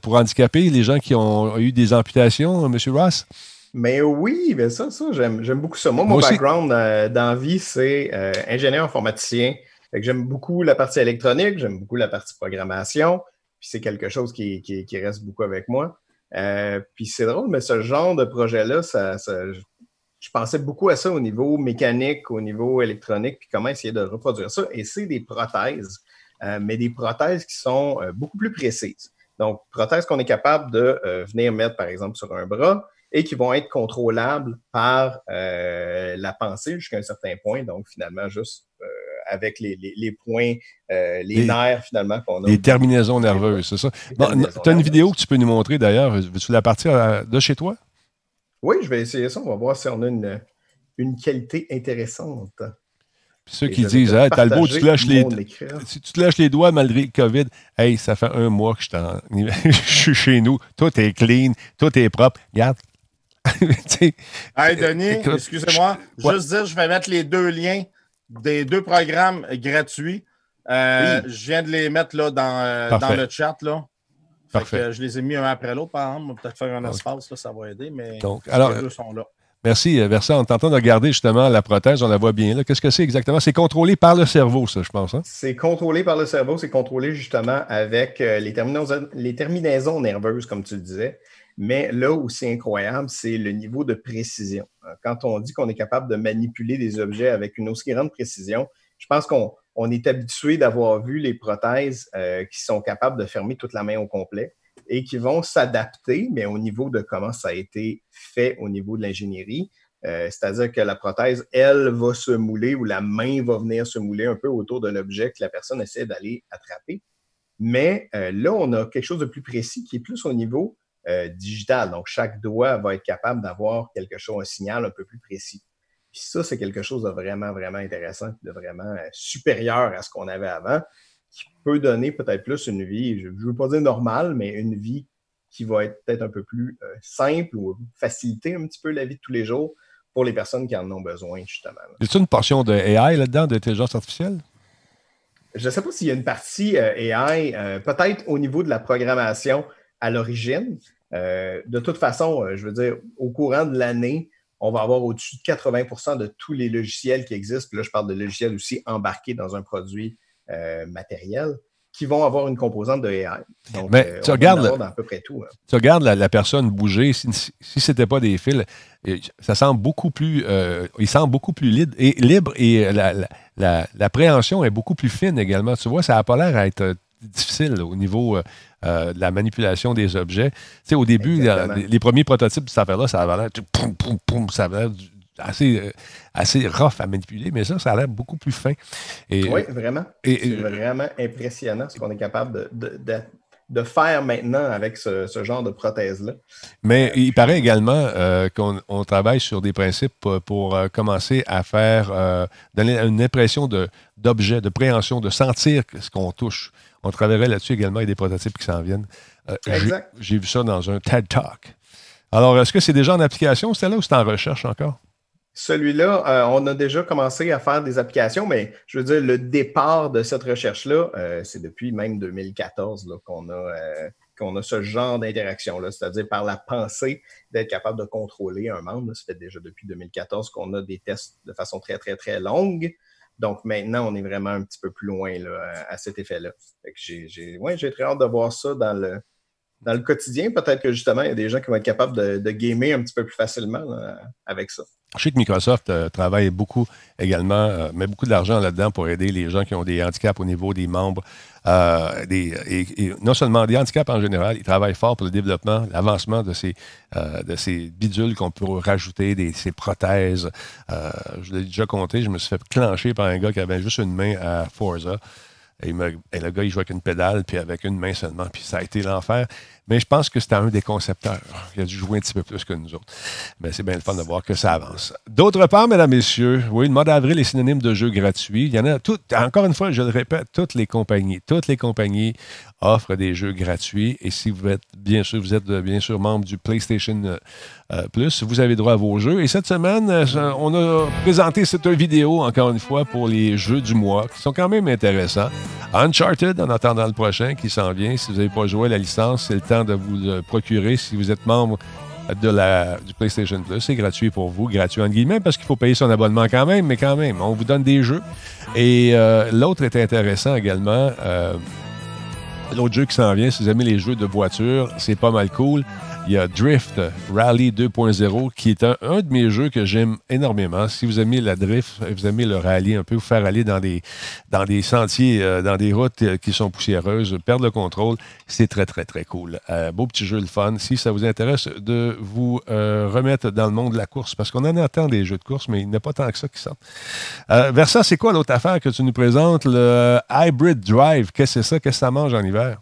[SPEAKER 1] pour handicaper les gens qui ont eu des amputations, M. Ross?
[SPEAKER 2] Mais oui, ben ça, ça, j'aime, beaucoup ça. Moi, mon background dans la vie, c'est ingénieur informaticien. j'aime beaucoup la partie électronique, j'aime beaucoup la partie programmation. Puis c'est quelque chose qui, qui, reste beaucoup avec moi. Euh, puis c'est drôle, mais ce genre de projet-là, ça, je pensais beaucoup à ça au niveau mécanique, au niveau électronique, puis comment essayer de reproduire ça. Et c'est des prothèses, euh, mais des prothèses qui sont euh, beaucoup plus précises. Donc, prothèses qu'on est capable de venir mettre, par exemple, sur un bras et qui vont être contrôlables par la pensée jusqu'à un certain point. Donc, finalement, juste avec les, points, euh, les, nerfs finalement qu'on a.
[SPEAKER 1] Les terminaisons nerveuses, c'est ça. tu as une vidéo que tu peux nous montrer d'ailleurs. Veux-tu la partir euh, de chez toi?
[SPEAKER 2] Oui, je vais essayer ça. On va voir si on a une, une qualité intéressante.
[SPEAKER 1] Puis ceux qui disent, hey, Talbot, tu te, lâches les, tu te lâches les doigts malgré le COVID. Hey, ça fait un mois que je, suis chez nous. Tout est clean, tout est propre. Regarde.
[SPEAKER 3] hey, Denis, excusez-moi. Juste dire, je vais mettre les deux liens des deux programmes gratuits. Euh, je viens de les mettre là, dans, euh, dans le chat. Là. Parfait. je les ai mis un après l'autre, par exemple. Peut-être faire un espace, là, ça va aider, mais
[SPEAKER 1] alors, les deux sont là. Merci, euh, Versa. On est en train de regarder justement la prothèse, on la voit bien là. Qu'est-ce que c'est exactement? C'est contrôlé par le cerveau, ça, je pense. Hein?
[SPEAKER 2] C'est contrôlé par le cerveau, c'est contrôlé justement avec les, terminaisons, les terminaisons nerveuses, comme tu le disais. Mais là où c'est incroyable, c'est le niveau de précision. Quand on dit qu'on est capable de manipuler des objets avec une aussi grande précision, je pense qu'on est habitué d'avoir vu les prothèses euh, qui sont capables de fermer toute la main au complet et qui vont s'adapter, mais au niveau de comment ça a été fait au niveau de l'ingénierie. Euh, c'est-à-dire que la prothèse, elle, va se mouler ou la main va venir se mouler un peu autour de l'objet que la personne essaie d'aller attraper. Mais euh, là, on a quelque chose de plus précis qui est plus au niveau digital. Donc, chaque doigt va être capable d'avoir quelque chose, un signal un peu plus précis. Puis ça, c'est quelque chose de vraiment, vraiment intéressant, de vraiment euh, supérieur à ce qu'on avait avant, qui peut donner peut-être plus une vie, je ne veux pas dire normale, mais une vie qui va être peut-être un peu plus euh, simple ou faciliter un petit peu la vie de tous les jours pour les personnes qui en ont besoin, justement.
[SPEAKER 1] Y a une portion de AI là-dedans, d'intelligence artificielle?
[SPEAKER 2] Je ne sais pas s'il y a une partie euh, AI, peut-être au niveau de la programmation à l'origine. De toute façon, je veux dire, au courant de l'année, on va avoir au-dessus de 80% de tous les logiciels qui existent, puis là, je parle de logiciels aussi embarqués dans un produit euh, matériel, qui vont avoir une composante de AI.
[SPEAKER 1] Donc, Mais euh, tu, regardes, à peu près tout, hein. tu regardes la, personne bouger, si, ce n'était pas des fils, euh, ça semble beaucoup plus, il semble beaucoup plus libre et, libre et l'appréhension est beaucoup plus fine également. Tu vois, ça n'a pas l'air à être difficile au niveau euh, de la manipulation des objets. Tu sais, au début, les, premiers prototypes de cette affaire-là, ça avait l'air ça avait assez, euh, assez rough à manipuler, mais ça, ça a l'air beaucoup plus fin.
[SPEAKER 2] Et, oui, vraiment. C'est vraiment impressionnant ce qu'on est capable de, de, faire maintenant avec ce, genre de prothèse-là.
[SPEAKER 1] Mais il paraît également euh, qu'on travaille sur des principes pour, commencer à faire, donner une impression d'objet, de, préhension, de sentir ce qu'on touche. On travaillerait là-dessus également avec des prototypes qui s'en viennent.
[SPEAKER 2] Euh,
[SPEAKER 1] j'ai vu ça dans un TED Talk. Alors, est-ce que c'est déjà en application, celle là ou c'est en recherche encore?
[SPEAKER 2] Celui-là, euh, on a déjà commencé à faire des applications, mais je veux dire, le départ de cette recherche-là, euh, c'est depuis même 2014 qu'on a, qu'on a ce genre d'interaction-là, c'est-à-dire par la pensée d'être capable de contrôler un membre. Ça fait déjà depuis 2014 qu'on a des tests de façon très, très, très longue. Donc maintenant, on est vraiment un petit peu plus loin à, cet effet-là. J'ai ouais, très hâte de voir ça dans le, quotidien. Peut-être que justement, il y a des gens qui vont être capables de, de gamer un petit peu plus facilement avec ça.
[SPEAKER 1] Je sais que Microsoft euh, travaille beaucoup également, euh, met beaucoup d'argent là-dedans pour aider les gens qui ont des handicaps au niveau des membres. Euh, et, non seulement des handicaps en général, ils travaillent fort pour le développement, l'avancement de ces, bidules qu'on peut rajouter, des, ces prothèses. je l'ai déjà compté, je me suis fait clencher par un gars qui avait juste une main à Forza. Et, le gars, il jouait avec une pédale, puis avec une main seulement, puis ça a été l'enfer. Mais je pense que c'était un des concepteurs qui a dû jouer un petit peu plus que nous autres. Mais c'est bien le fun de voir que ça avance. D'autre part, mesdames, messieurs, oui, le mois d'avril est synonyme de jeux gratuits. Il y en a tout, encore une fois, je le répète, toutes les compagnies, toutes les compagnies offrent des jeux gratuits. Et si vous êtes, bien sûr, vous êtes bien sûr membre du PlayStation euh, euh, Plus, vous avez droit à vos jeux. Et cette semaine, euh, on a présenté cette vidéo, encore une fois, pour les jeux du mois, qui sont quand même intéressants. Uncharted, en attendant le prochain, qui s'en vient. Si vous n'avez pas joué à la licence, c'est le temps de vous procurer si vous êtes membre de la, du PlayStation Plus. C'est gratuit pour vous, gratuit en guillemets, parce qu'il faut payer son abonnement quand même, mais quand même, on vous donne des jeux. Et euh, l'autre est intéressant également. Euh, l'autre jeu qui s'en vient, si vous aimez les jeux de voiture, c'est pas mal cool il y a Drift Rally 2.0 qui est un, de mes jeux que j'aime énormément. Si vous aimez la drift, vous aimez le rallye un peu, vous faire aller dans des, dans des sentiers, euh, dans des routes euh, qui sont poussiéreuses, perdre le contrôle, c'est très, très, très cool. Euh, beau petit jeu, le fun. Si ça vous intéresse de vous remettre dans le monde de la course, parce qu'on en attend des jeux de course, mais il n'y a pas tant que ça qui sortent. vers ça, c'est quoi l'autre affaire que tu nous présentes? Le Hybrid Drive. Qu'est-ce que c'est ça? Qu'est-ce que ça mange en hiver?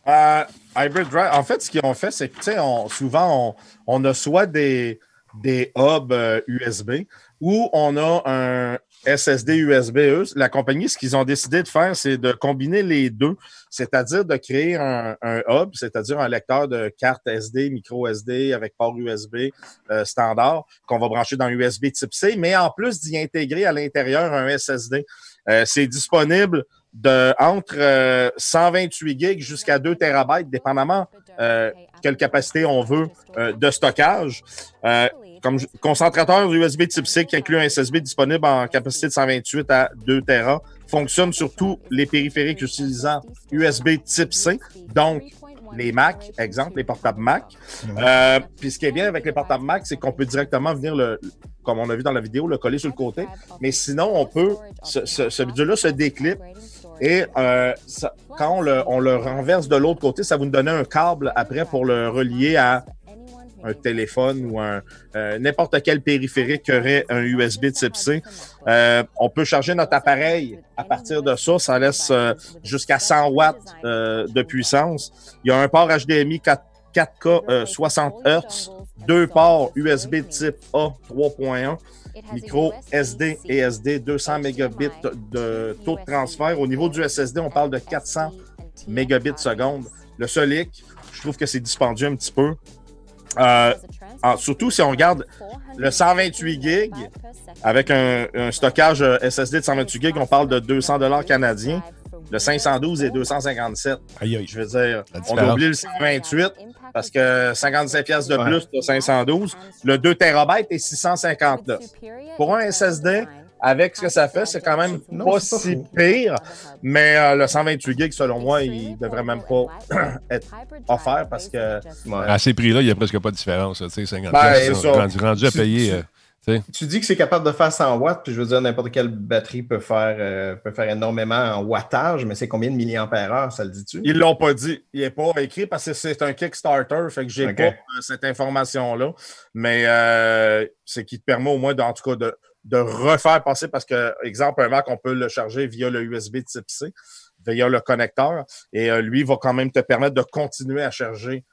[SPEAKER 3] Hybrid Drive, en fait, ce qu'ils ont fait, c'est que on, souvent, on, a soit des, des hubs USB euh, ou on a un SSD USB. La compagnie, ce qu'ils ont décidé de faire, c'est de combiner les deux, c'est-à-dire de créer un, hub, c'est-à-dire un lecteur de carte SD, micro SD avec port USB euh, standard qu'on va brancher dans USB type C, mais en plus d'y intégrer à l'intérieur un SSD. Euh, c'est disponible de entre 128 euh, gigs jusqu'à 2 terabytes, dépendamment euh, quelle capacité on veut euh, de stockage. comme concentrateur USB type C qui inclut un SSB disponible en capacité de 128 à 2 Tera, fonctionne sur tous les périphériques utilisant USB type C. Donc, les Mac, exemple, les portables Mac. Euh, puis ce qui est bien avec les portables Mac, c'est qu'on peut directement venir, le, comme on a vu dans la vidéo, le coller sur le côté. Mais sinon, on peut, ce, ce, ce là se déclipe et euh, quand on le, on le, renverse de l'autre côté, ça vous donne un câble après pour le relier à un téléphone ou un euh, n'importe quel périphérique qui aurait un USB type C. Euh, on peut charger notre appareil à partir de ça. Ça laisse euh, jusqu'à 100 watts de puissance. Il y a un port HDMI 4, 4K 60 Hz, deux ports USB type A 3.1 micro SD et SD, 200 mégabits de taux de transfert. Au niveau du SSD, on parle de 400 mégabits seconde. Le Solic, je trouve que c'est dispendieux un petit peu. Euh, surtout si on regarde le 128 GB avec un, stockage euh, SSD de 128 GB, on parle de 200 dollars canadiens. Le 512 et 257. Je veux dire, on a oublié le 128 parce que 55 pièces de plus de 512. Le 2 TB est 659. Pour un SSD, avec ce que ça fait, c'est quand même pas si pire. Mais euh, le 128 GB, selon moi, il devrait même pas être offert parce que.
[SPEAKER 1] À ces prix-là, il n'y a presque pas de différence. Tu sais, 50 ben, rendu, à payer. Euh,
[SPEAKER 2] tu dis que c'est capable de faire 100 watts, puis je veux dire, n'importe quelle batterie peut faire, euh, peut faire énormément en wattage, mais c'est combien de milliampères-heure, ça le dit-tu?
[SPEAKER 3] Ils l'ont pas dit. Il n'est pas écrit parce que c'est un Kickstarter, fait que j'ai n'ai pas euh, cette information-là. Mais euh, c'est qui te permet au moins, en tout cas, de, de refaire passer, parce que, exemple, un Mac, on peut le charger via le USB type C, via le connecteur, et lui va quand même te permettre de continuer à charger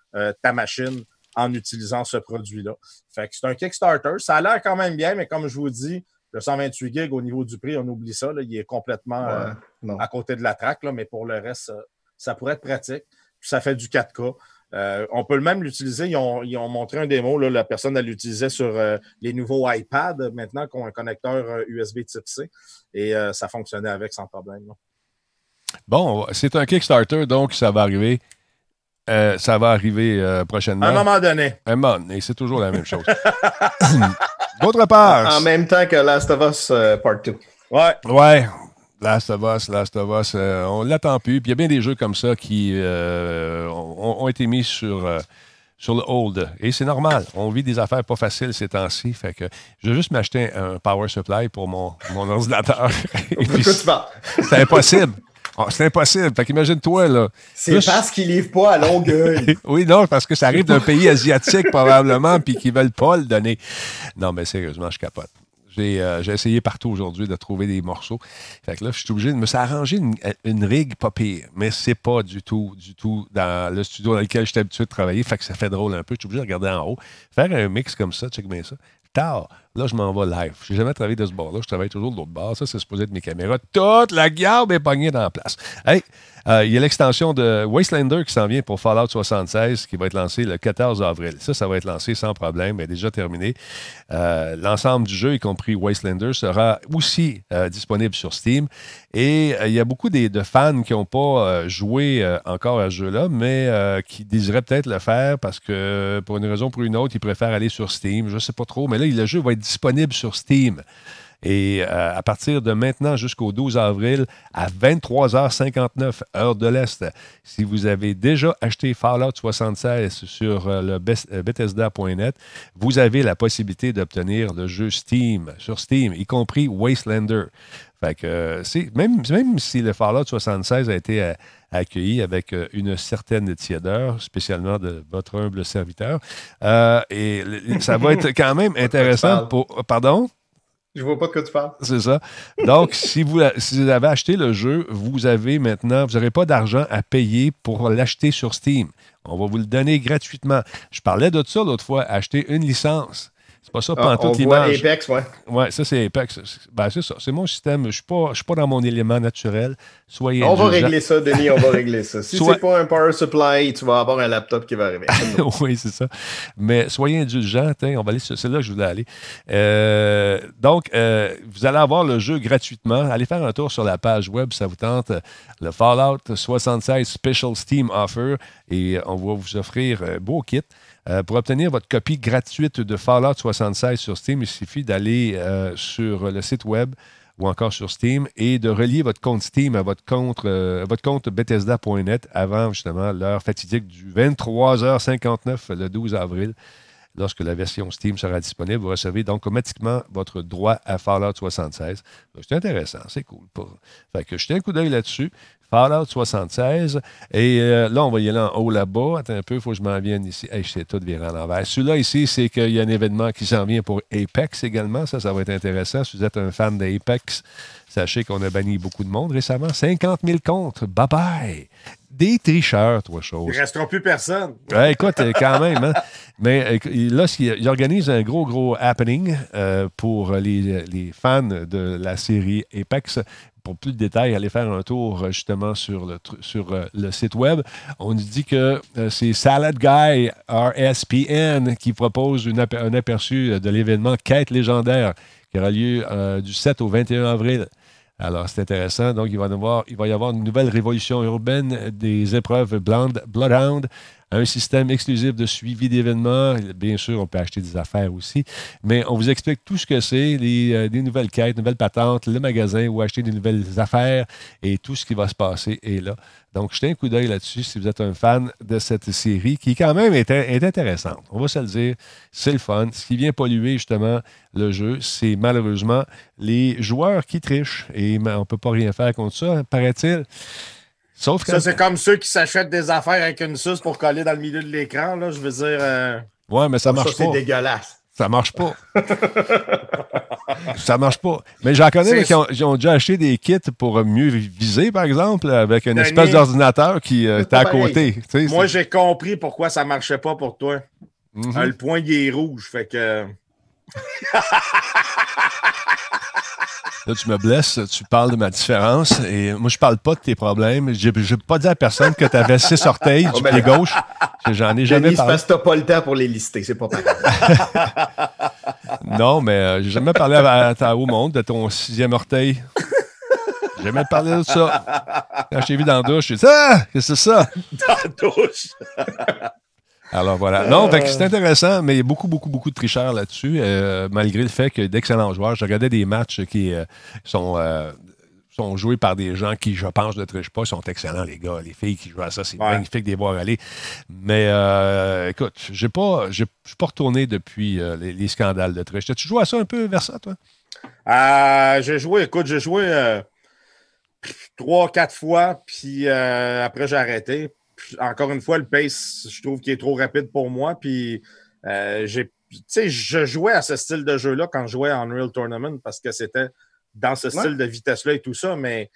[SPEAKER 3] ta machine en utilisant ce produit-là. Fait que c'est un Kickstarter. Ça a l'air quand même bien, mais comme je vous dis, le 128 gig au niveau du prix, on oublie ça. il est complètement euh, à côté de la traque, là, mais pour le reste, euh, ça, pourrait être pratique. Puis ça fait du 4K. Euh, on peut même l'utiliser. Ils ont, ils ont, montré un démo. Là, la personne l'utilisait sur les nouveaux iPads maintenant qui ont un connecteur USB type C. Et ça fonctionnait avec sans problème.
[SPEAKER 1] Bon, c'est un Kickstarter, donc ça va arriver euh, ça va arriver euh, prochainement. À
[SPEAKER 3] un moment donné.
[SPEAKER 1] un moment donné, c'est toujours la même chose. D'autre part.
[SPEAKER 2] En même temps que Last of Us euh, Part 2.
[SPEAKER 3] Ouais.
[SPEAKER 1] Ouais. Last of Us, Last of Us, on l'attend plus. Puis il y a bien des jeux comme ça qui ont, été mis sur, sur le hold. Et c'est normal. On vit des affaires pas faciles ces temps-ci. Fait que je vais juste m'acheter un power supply pour mon, mon ordinateur. c'est impossible. Ah, c'est impossible. Fait qu'imagine-toi, là.
[SPEAKER 2] C'est parce qu'ils livrent pas à Longueuil.
[SPEAKER 1] oui, non, parce que ça arrive d'un pays asiatique, probablement, puis qu'ils veulent pas le donner. Non, mais sérieusement, je capote. Euh, j'ai essayé partout aujourd'hui de trouver des morceaux. Fait que là, je suis obligé de me arranger une, une rig pas pire, mais c'est pas du tout, du tout dans le studio dans lequel j'étais habitué de travailler. Fait que ça fait drôle un peu. Je suis obligé de regarder en haut, faire un mix comme ça, check bien ça. Tard, là, je m'en vais live. Je n'ai jamais travaillé de ce bord-là. Je travaille toujours de l'autre bord. Ça, c'est supposé être mes caméras. Toute la garde est pognée dans la place. Hey, euh, il y a l'extension de Wastelander qui s'en vient pour Fallout 76 qui va être lancé le 14 avril. Ça, ça va être lancé sans problème, mais déjà terminé. Euh, l'ensemble du jeu, y compris Wastelander, sera aussi euh, disponible sur Steam. Et il y a beaucoup de fans qui n'ont pas joué encore à ce jeu-là, mais qui désiraient peut-être le faire parce que pour une raison ou pour une autre, ils préfèrent aller sur Steam. Je ne sais pas trop, mais là, le jeu va être disponible sur Steam. Et euh, à partir de maintenant jusqu'au 12 avril, à 23h59, heure de l'Est, si vous avez déjà acheté Fallout 76 sur euh, le euh, Bethesda.net, vous avez la possibilité d'obtenir le jeu Steam, sur Steam, y compris Wastelander. Fait que, même, même si le Fallout 76 a été accueilli avec une certaine tiédeur, spécialement de votre humble serviteur. et ça va être quand même intéressant pour. Pardon?
[SPEAKER 2] Je vois pas de quoi tu parles.
[SPEAKER 1] C'est ça. Donc, si, vous, avez acheté le jeu, vous avez maintenant, vous n'aurez pas d'argent à payer pour l'acheter sur Steam. On va vous le donner gratuitement. Je parlais de ça l'autre fois, acheter une licence. C'est pas ça,
[SPEAKER 2] ah,
[SPEAKER 1] toute
[SPEAKER 2] l'image. Apex, ouais.
[SPEAKER 1] Ouais, ça, c'est Apex. Ben, c'est ça. C'est mon système. Je ne suis, pas, suis pas dans mon élément naturel. Soyez
[SPEAKER 2] On va régler ça, Denis, on va régler ça. Si c'est pas un power supply, tu vas avoir un laptop qui va arriver.
[SPEAKER 1] oui, c'est ça. Mais soyez indulgents. On va aller c'est là que je voulais aller. Euh, donc, euh, vous allez avoir le jeu gratuitement. Allez faire un tour sur la page web, ça vous tente. Le Fallout 76 Special Steam Offer. Et on va vous offrir un beau kit Euh, pour obtenir votre copie gratuite de Fallout 76 sur Steam, il suffit d'aller euh, sur le site web ou encore sur Steam et de relier votre compte Steam à votre compte, votre compte Bethesda.net avant justement l'heure fatidique du 23h59 le 12 avril. Lorsque la version Steam sera disponible, vous recevez donc automatiquement votre droit à Fallout 76. C'est intéressant, c'est cool. Fait que jetez un coup d'œil là-dessus. Fallout 76. Et euh, là, on va y aller en haut là-bas. Attends un peu, il faut que je m'en vienne ici. Hey, je sais tout virer à l'envers. Celui-là ici, c'est qu'il y a un événement qui s'en vient pour Apex également. Ça, ça va être intéressant. Si vous êtes un fan d'Apex, sachez qu'on a banni beaucoup de monde récemment. 50 000 comptes. Bye bye. Des tricheurs, trois choses.
[SPEAKER 3] Il ne restera plus personne.
[SPEAKER 1] Ouais, écoute, euh, quand même. Hein. Mais euh, là, il organise un gros, gros happening pour les, les, fans de la série Apex pour plus de détails, allez faire un tour euh, justement sur le, sur euh, le site web. On nous dit que euh, c'est Salad Guy RSPN qui propose un aperçu de l'événement Quête légendaire qui aura lieu du 7 au 21 avril. Alors, c'est intéressant. Donc, il va, y avoir, il va y avoir une nouvelle révolution urbaine des épreuves Bloodhound un système exclusif de suivi d'événements. Bien sûr, on peut acheter des affaires aussi, mais on vous explique tout ce que c'est, les, euh, des nouvelles quêtes, nouvelles patentes, le magasin où acheter des nouvelles affaires et tout ce qui va se passer est là. Donc, jetez un coup d'œil là-dessus si vous êtes un fan de cette série qui, quand même, est, est intéressante. On va se le dire, c'est le fun. Ce qui vient polluer, justement, le jeu, c'est malheureusement les joueurs qui trichent. Et on ne peut pas rien faire contre ça, paraît-il.
[SPEAKER 3] Sauf que... Ça, c'est comme ceux qui s'achètent des affaires avec une suce pour coller dans le milieu de l'écran. Là, je veux dire. Euh...
[SPEAKER 1] Ouais, mais ça marche
[SPEAKER 2] ça,
[SPEAKER 1] pas.
[SPEAKER 2] C'est dégueulasse.
[SPEAKER 1] Ça marche pas. ça marche pas. Mais j'en connais qui ont, déjà acheté des kits pour mieux viser, par exemple, avec une espèce d'ordinateur qui euh, est à côté.
[SPEAKER 3] Moi, j'ai compris pourquoi ça marchait pas pour toi. Mm-hmm. le point, il est rouge. Fait que.
[SPEAKER 1] Là, tu me blesses, tu parles de ma différence et moi, je parle pas de tes problèmes. Je n'ai pas dit à personne que tu avais six orteils du pied gauche. J'en ai jamais parlé.
[SPEAKER 2] parce que pas le temps pour les lister, c'est pas pareil.
[SPEAKER 1] non, mais euh, j'ai jamais parlé à, à, au monde de ton sixième orteil. J'ai jamais parlé de ça. Quand je t'ai vu dans la douche, j'ai dit Ah, qu'est-ce que c'est ça?
[SPEAKER 3] Dans la douche.
[SPEAKER 1] Alors voilà. Non, c'est intéressant, mais il y a beaucoup, beaucoup, beaucoup de tricheurs là-dessus, euh, malgré le fait que d'excellents joueurs. Je regardais des matchs qui euh, sont, euh, sont joués par des gens qui, je pense, ne trichent pas. Ils sont excellents, les gars. Les filles qui jouent à ça, c'est magnifique de les voir aller. Mais écoute, j'ai pas, je suis pas retourné depuis les, scandales de triche. As-tu joué à ça un peu vers ça, toi?
[SPEAKER 3] j'ai joué, écoute, j'ai joué trois, quatre fois, puis après j'ai arrêté encore une fois, le pace, je trouve qu'il est trop rapide pour moi. Puis, euh, j'ai, je jouais à ce style de jeu-là quand je jouais en Unreal Tournament parce que c'était dans ce style de vitesse-là et tout ça, mais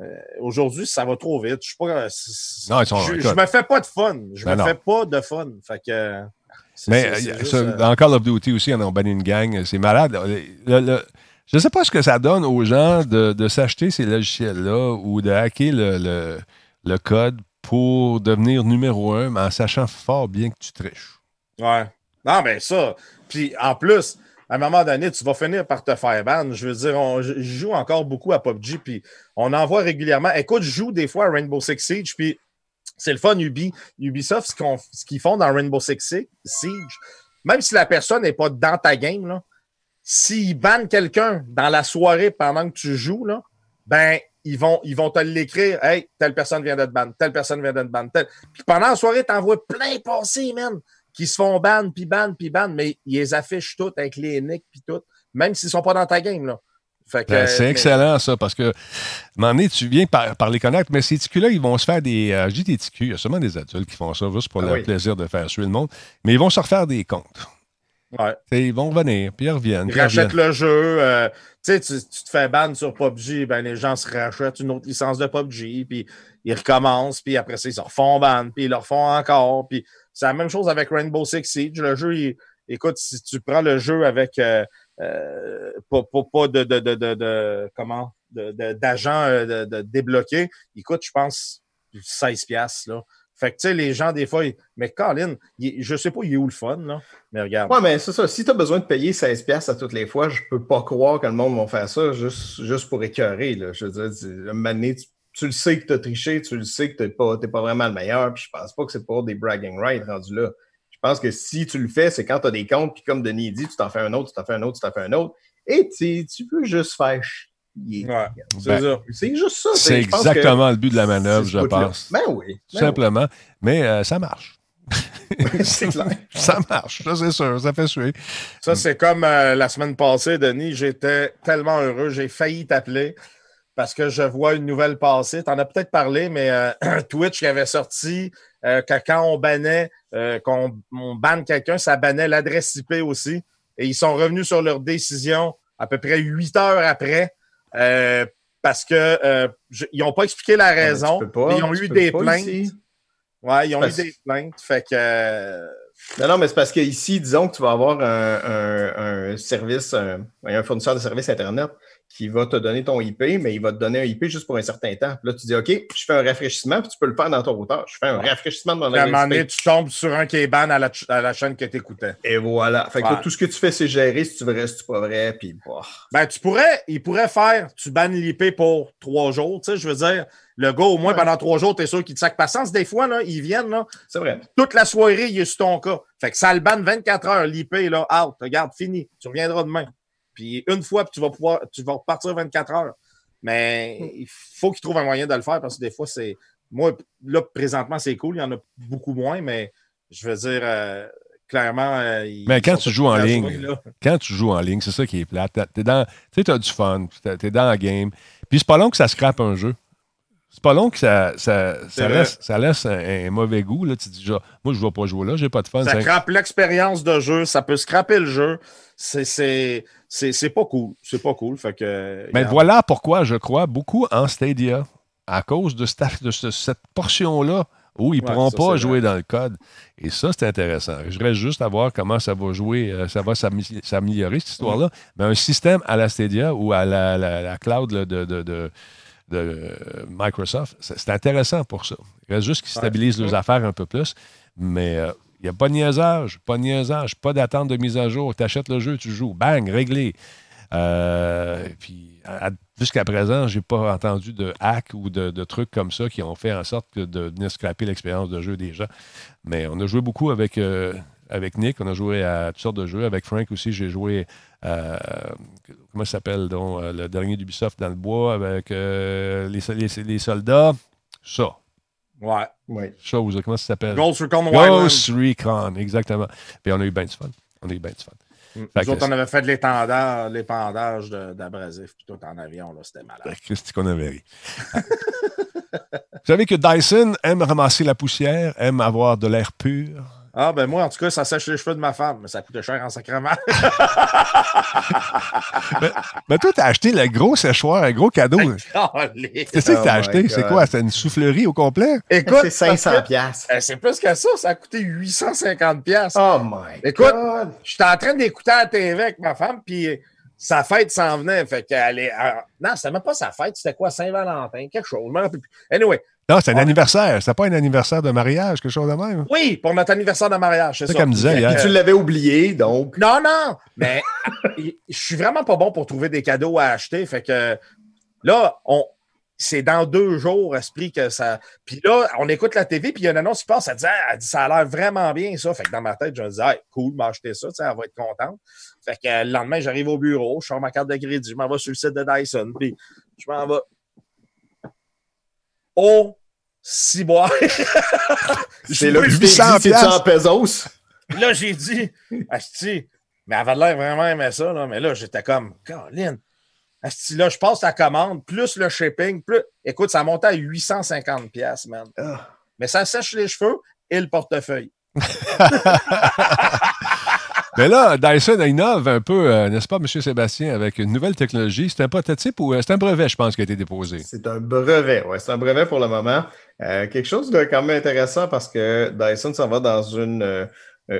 [SPEAKER 3] euh, aujourd'hui, ça va trop vite. Je suis non, je, me fais pas de fun. Je ben me fais pas de fun. Fait que.
[SPEAKER 1] Mais euh, dans Call of Duty aussi, on a banni une gang. C'est malade. je ne sais pas ce que ça donne aux gens de, s'acheter ces logiciels-là ou de hacker le, le code pour devenir numéro un, mais en sachant fort bien que tu triches.
[SPEAKER 3] Ouais. Non, mais ça. Puis en plus, à un moment donné, tu vas finir par te faire ban. Je veux dire, on, je joue encore beaucoup à PUBG, puis on en voit régulièrement. Écoute, je joue des fois à Rainbow Six Siege, puis c'est le fun, Ubi. Ubisoft, ce, qu'ils font dans Rainbow Six Siege, même si la personne n'est pas dans ta game, s'ils bannent quelqu'un dans la soirée pendant que tu joues, ben, ils vont, ils vont te l'écrire. Hey, telle personne vient d'être ban, telle personne vient d'être ban. Telle... Puis pendant la soirée, t'envoies plein passer, man, qui se font ban, puis ban, puis ban, mais ils les affichent toutes avec les nicks, puis tout, même s'ils sont pas dans ta game, là.
[SPEAKER 1] Ben, c'est excellent, ça, parce que, à un moment donné, tu viens par, les connaître, mais ces ticus-là, ils vont se faire des. Euh, je dis des ticus, il y a seulement des adultes qui font ça juste pour ah le plaisir de faire suer le monde, mais ils vont se refaire des comptes.
[SPEAKER 3] Ouais.
[SPEAKER 1] ils vont revenir, puis ils reviennent.
[SPEAKER 3] Ils rachètent le jeu. Euh, tu, tu te fais ban sur PUBG, ben, les gens se rachètent une autre licence de PUBG, puis ils recommencent, puis après ça, ils se refont ban, puis ils le refont encore. Puis c'est la même chose avec Rainbow Six Siege. Le jeu, écoute, si tu prends le jeu avec euh, euh, pas, pas, de, de, de, de, comment d'agents de, débloqués, écoute, je pense 16$. Là. Fait que, tu sais, les gens, des fois, mais Colin, je sais pas, il est où le fun, là? Mais regarde.
[SPEAKER 2] Ouais, mais c'est ça. Si tu as besoin de payer 16$ à toutes les fois, je peux pas croire que le monde va faire ça juste, juste pour écœurer, là. Je veux dire, un tu, le sais que tu as triché, tu le sais que tu n'es pas, pas vraiment le meilleur, puis je pense pas que c'est pour des bragging rights rendus là. Je pense que si tu le fais, c'est quand tu as des comptes, puis comme Denis dit, tu t'en fais un autre, tu t'en fais un autre, tu t'en fais un autre, et tu peux juste faire
[SPEAKER 3] Ouais,
[SPEAKER 1] Ben,
[SPEAKER 2] C'est juste ça.
[SPEAKER 1] C'est exactement
[SPEAKER 2] que
[SPEAKER 1] le but de la manœuvre, je pense.
[SPEAKER 2] Ben oui.
[SPEAKER 1] Tout
[SPEAKER 2] ben
[SPEAKER 1] simplement. Mais euh, ça marche.
[SPEAKER 2] oui. c'est clair.
[SPEAKER 1] ça marche, ça c'est sûr, ça fait suer.
[SPEAKER 3] Ça, c'est comme euh, la semaine passée, Denis. J'étais tellement heureux. J'ai failli t'appeler parce que je vois une nouvelle passer. Tu en as peut-être parlé, mais euh, Twitch qui avait sorti euh, que quand on bannait, euh, qu'on on banne quelqu'un, ça bannait l'adresse IP aussi. Et ils sont revenus sur leur décision à peu près huit heures après. Euh, parce que euh, je- ils n'ont pas expliqué la
[SPEAKER 2] tu
[SPEAKER 3] raison.
[SPEAKER 2] pas,
[SPEAKER 3] mais ils ont eu des plaintes.
[SPEAKER 2] ici.
[SPEAKER 3] Ouais, ils ont
[SPEAKER 2] Parce-
[SPEAKER 3] eu des plaintes. Fait que euh,
[SPEAKER 2] Non, non, mais c'est parce qu'ici, disons que tu vas avoir un, un- un service, un, un fournisseur de services Internet qui va te donner ton IP, mais il va te donner un IP juste pour un certain temps. Puis là, tu dis, OK, je fais un rafraîchissement, puis tu peux le faire dans ton routeur. Je fais un rafraîchissement de mon
[SPEAKER 3] à un moment donné,
[SPEAKER 2] IP.
[SPEAKER 3] tu tombes sur un qui est ban à la, à la chaîne que tu écoutais.
[SPEAKER 2] Et voilà. Fait que là, tout ce que tu fais, c'est gérer si tu veux rester, si tu pas vrai, puis bah.
[SPEAKER 3] Ben, tu pourrais, il pourrait faire, tu bannes l'IP pour trois jours, tu sais, je veux dire, le gars, au moins,
[SPEAKER 2] Ouais.
[SPEAKER 3] pendant trois jours, t'es sûr qu'il te sac patience. Des fois, là, ils viennent, là,
[SPEAKER 2] C'est vrai.
[SPEAKER 3] toute la soirée, il est sur ton cas. Fait que ça le banne 24 heures, l'IP, là, out, regarde, fini, tu reviendras demain. Puis une fois, puis tu vas pouvoir, tu vas repartir 24 heures. Mais il faut qu'il trouve un moyen de le faire parce que des fois, c'est, moi, là, présentement, c'est cool, il y en a beaucoup moins, mais je veux dire, euh, clairement, euh,
[SPEAKER 1] Mais quand tu joues en ligne,
[SPEAKER 3] jouer.
[SPEAKER 1] Quand tu joues en ligne, c'est ça qui est plate. T'as- T'es dans, tu t'as du fun, t'es t'es dans la game. Puis c'est pas long que ça scrape un jeu. C'est pas long que ça, ça, ça laisse, ça laisse un, un mauvais goût. Là. Tu te dis, genre, moi, je ne vais pas jouer là, j'ai pas de fun.
[SPEAKER 3] Ça crappe l'expérience de jeu, ça peut scraper le jeu. C'est- C'est pas cool. C'est pas cool. Fait que,
[SPEAKER 1] Mais voilà pourquoi je crois beaucoup en Stadia. À cause de, cette- de ce- cette portion-là où ils ne
[SPEAKER 3] Ouais,
[SPEAKER 1] pourront
[SPEAKER 3] ça,
[SPEAKER 1] pas jouer dans le code. Et ça, c'est intéressant. Je reste juste à voir comment ça va jouer, euh, ça va s'amé- s'améliorer, cette histoire-là. Mais un système à la Stadia ou à la, la- la cloud là, de, de- de- de, Microsoft, c'est intéressant pour ça. Il reste juste qu'ils
[SPEAKER 3] Ouais.
[SPEAKER 1] stabilisent leurs affaires un peu plus. Mais euh, il n'y a pas de niaisage, pas de pas d'attente de mise à jour. Tu achètes le jeu, tu joues. Bang, réglé. Euh, puis jusqu'à présent, j'ai pas entendu de hack ou de, trucs comme ça qui ont fait en sorte de venir scraper l'expérience de jeu des gens. Mais on a joué beaucoup avec, euh, avec Nick, on a joué à toutes sortes de jeux. Avec Frank aussi, j'ai joué à, comment ça s'appelle donc, euh, le dernier d'Ubisoft dans le bois avec euh, les, les- les soldats. Ça,
[SPEAKER 3] Ouais.
[SPEAKER 2] Oui.
[SPEAKER 1] chose, comment ça s'appelle?
[SPEAKER 3] Ghost Recon.
[SPEAKER 1] Ghost Recon, exactement. Puis on a eu bien du fun. On a eu bien du fun.
[SPEAKER 3] Mm. Nous
[SPEAKER 1] que-
[SPEAKER 3] autres, on avait fait de l'étendage, l'épandage d'abrasif, puis tout en avion, là, c'était malade.
[SPEAKER 1] Ben, Christy qu'on avait ri. Vous savez que Dyson aime ramasser la poussière, aime avoir de l'air pur.
[SPEAKER 3] Ah, ben moi, en tout cas, ça sèche les cheveux de ma femme, mais ça coûtait cher en sacrement.
[SPEAKER 1] Mais toi, t'as acheté le gros séchoir, un gros cadeau.
[SPEAKER 3] Calé.
[SPEAKER 1] Qu'est-ce que
[SPEAKER 2] Oh
[SPEAKER 1] t'as
[SPEAKER 2] my
[SPEAKER 1] acheté? C'est quoi? C'est une soufflerie au complet?
[SPEAKER 3] Écoute,
[SPEAKER 2] C'est 500
[SPEAKER 3] parce que-
[SPEAKER 2] piastres.
[SPEAKER 3] Euh, C'est plus que ça, ça a coûté 850 pièces.
[SPEAKER 2] Oh my
[SPEAKER 3] Écoute. J'étais en train d'écouter à la TV avec ma femme, puis sa fête s'en venait. Fait qu'elle est. elle- Non, c'était même pas sa fête, c'était quoi, Saint-Valentin, quelque chose. Anyway,
[SPEAKER 1] Non, c'est un
[SPEAKER 3] Ouais.
[SPEAKER 1] anniversaire. C'était pas un anniversaire de mariage, quelque chose de même?
[SPEAKER 3] oui, pour notre anniversaire de mariage, c'est ça.
[SPEAKER 1] comme disait
[SPEAKER 3] Fait
[SPEAKER 1] hier.
[SPEAKER 3] que-
[SPEAKER 2] Tu l'avais oublié, donc.
[SPEAKER 3] Non, non, mais je suis vraiment pas bon pour trouver des cadeaux à acheter. Fait que là, on. C'est dans deux jours, esprit, que ça. Puis là, on écoute la TV, puis il y a une annonce qui passe, elle dit, Ah, elle dit ça a l'air vraiment bien, ça. Fait que dans ma tête, je me dis, hey, cool, m'a acheté ça, tu sais, elle va être contente. Fait que euh, le lendemain, j'arrive au bureau, je sors ma carte de crédit, je m'en vais sur le site de Dyson, puis je m'en vais. Oh, si bois.
[SPEAKER 2] C'est t'es
[SPEAKER 1] 800
[SPEAKER 2] dit, c'est
[SPEAKER 1] piastres.
[SPEAKER 2] en pesos.
[SPEAKER 3] Là, j'ai dit, Asti, mais elle avait l'air vraiment aimé ça, là. Mais là, j'étais comme, Caroline, Asti, là, je passe la commande, plus le shipping, plus. Écoute, ça montait à 850 pièces, man.
[SPEAKER 2] Ah.
[SPEAKER 3] Mais ça sèche les cheveux et le portefeuille.
[SPEAKER 1] Mais là, Dyson innove un peu, euh, n'est-ce pas, M. Sébastien, avec une nouvelle technologie. C'est un prototype ou euh, c'est un brevet, je pense, qui a été déposé?
[SPEAKER 2] C'est un brevet, ouais, c'est un brevet pour le moment. Euh, quelque chose de quand même intéressant parce que Dyson s'en va dans une,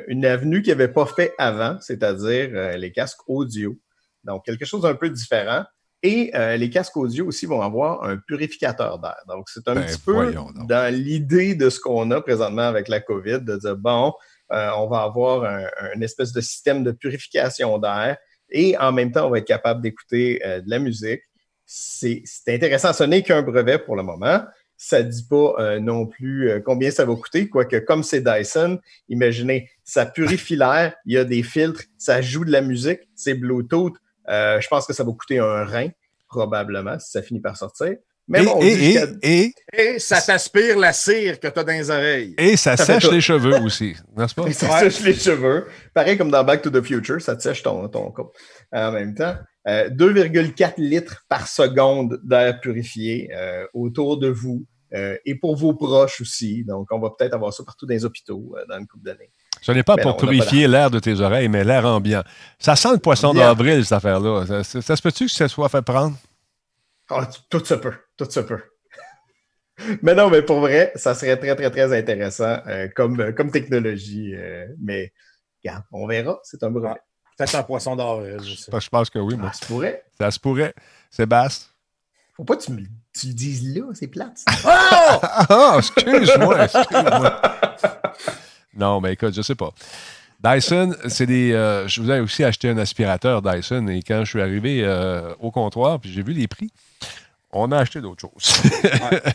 [SPEAKER 2] une avenue qu'il n'avait pas fait avant, c'est-à-dire les casques audio. Donc, quelque chose d'un peu différent. Et euh, les casques audio aussi vont avoir un purificateur d'air. Donc, c'est un
[SPEAKER 1] Ben,
[SPEAKER 2] petit peu
[SPEAKER 1] donc.
[SPEAKER 2] dans l'idée de ce qu'on a présentement avec la COVID, de dire, bon, euh, on va avoir un, un espèce de système de purification d'air et en même temps, on va être capable d'écouter euh, de la musique. C'est intéressant. Ce n'est qu'un brevet pour le moment, ça ne dit pas euh, non plus combien ça va coûter, quoique comme c'est Dyson, imaginez, ça purifie l'air, il y a des filtres, ça joue de la musique, c'est Bluetooth. Je pense que ça va coûter un rein, probablement, si ça finit par sortir.
[SPEAKER 1] Mais bon, et, et,
[SPEAKER 3] et, ça t'aspire la cire que tu as dans les oreilles.
[SPEAKER 1] Et ça, sèche les cheveux aussi, n'est-ce pas?
[SPEAKER 2] ça sèche les cheveux. Pareil comme dans Back to the Future, ça te sèche ton, ton couple en même temps. 2,4 litres par seconde d'air purifié autour de vous. Euh, et pour vos proches aussi. Donc, on va peut-être avoir ça partout dans les hôpitaux euh, dans une couple d'années.
[SPEAKER 1] Ce n'est pas pour purifier l'air de tes oreilles, mais l'air ambiant. Ça sent le poisson d'avril, cette affaire-là. Ça, se peut-tu que ça soit fait prendre?
[SPEAKER 2] Ah, tout se peut. Tout se peut. mais non, mais pour vrai, ça serait très, très, très intéressant euh, comme, comme technologie. mais, regarde, on verra. C'est un brevet.
[SPEAKER 3] Peut-être un poisson d'avril.
[SPEAKER 1] Je, pense que oui. Moi.
[SPEAKER 2] Ça se pourrait.
[SPEAKER 1] Ça se pourrait. Sébastien?
[SPEAKER 2] Faut pas que tu me tu le dises là, c'est plate.
[SPEAKER 1] Oh! oh! excuse-moi, excuse-moi. non, mais écoute, je sais pas. Dyson, c'est des. Euh, je voulais aussi acheter un aspirateur Dyson et quand je suis arrivé euh, au comptoir puis j'ai vu les prix, on a acheté d'autres choses.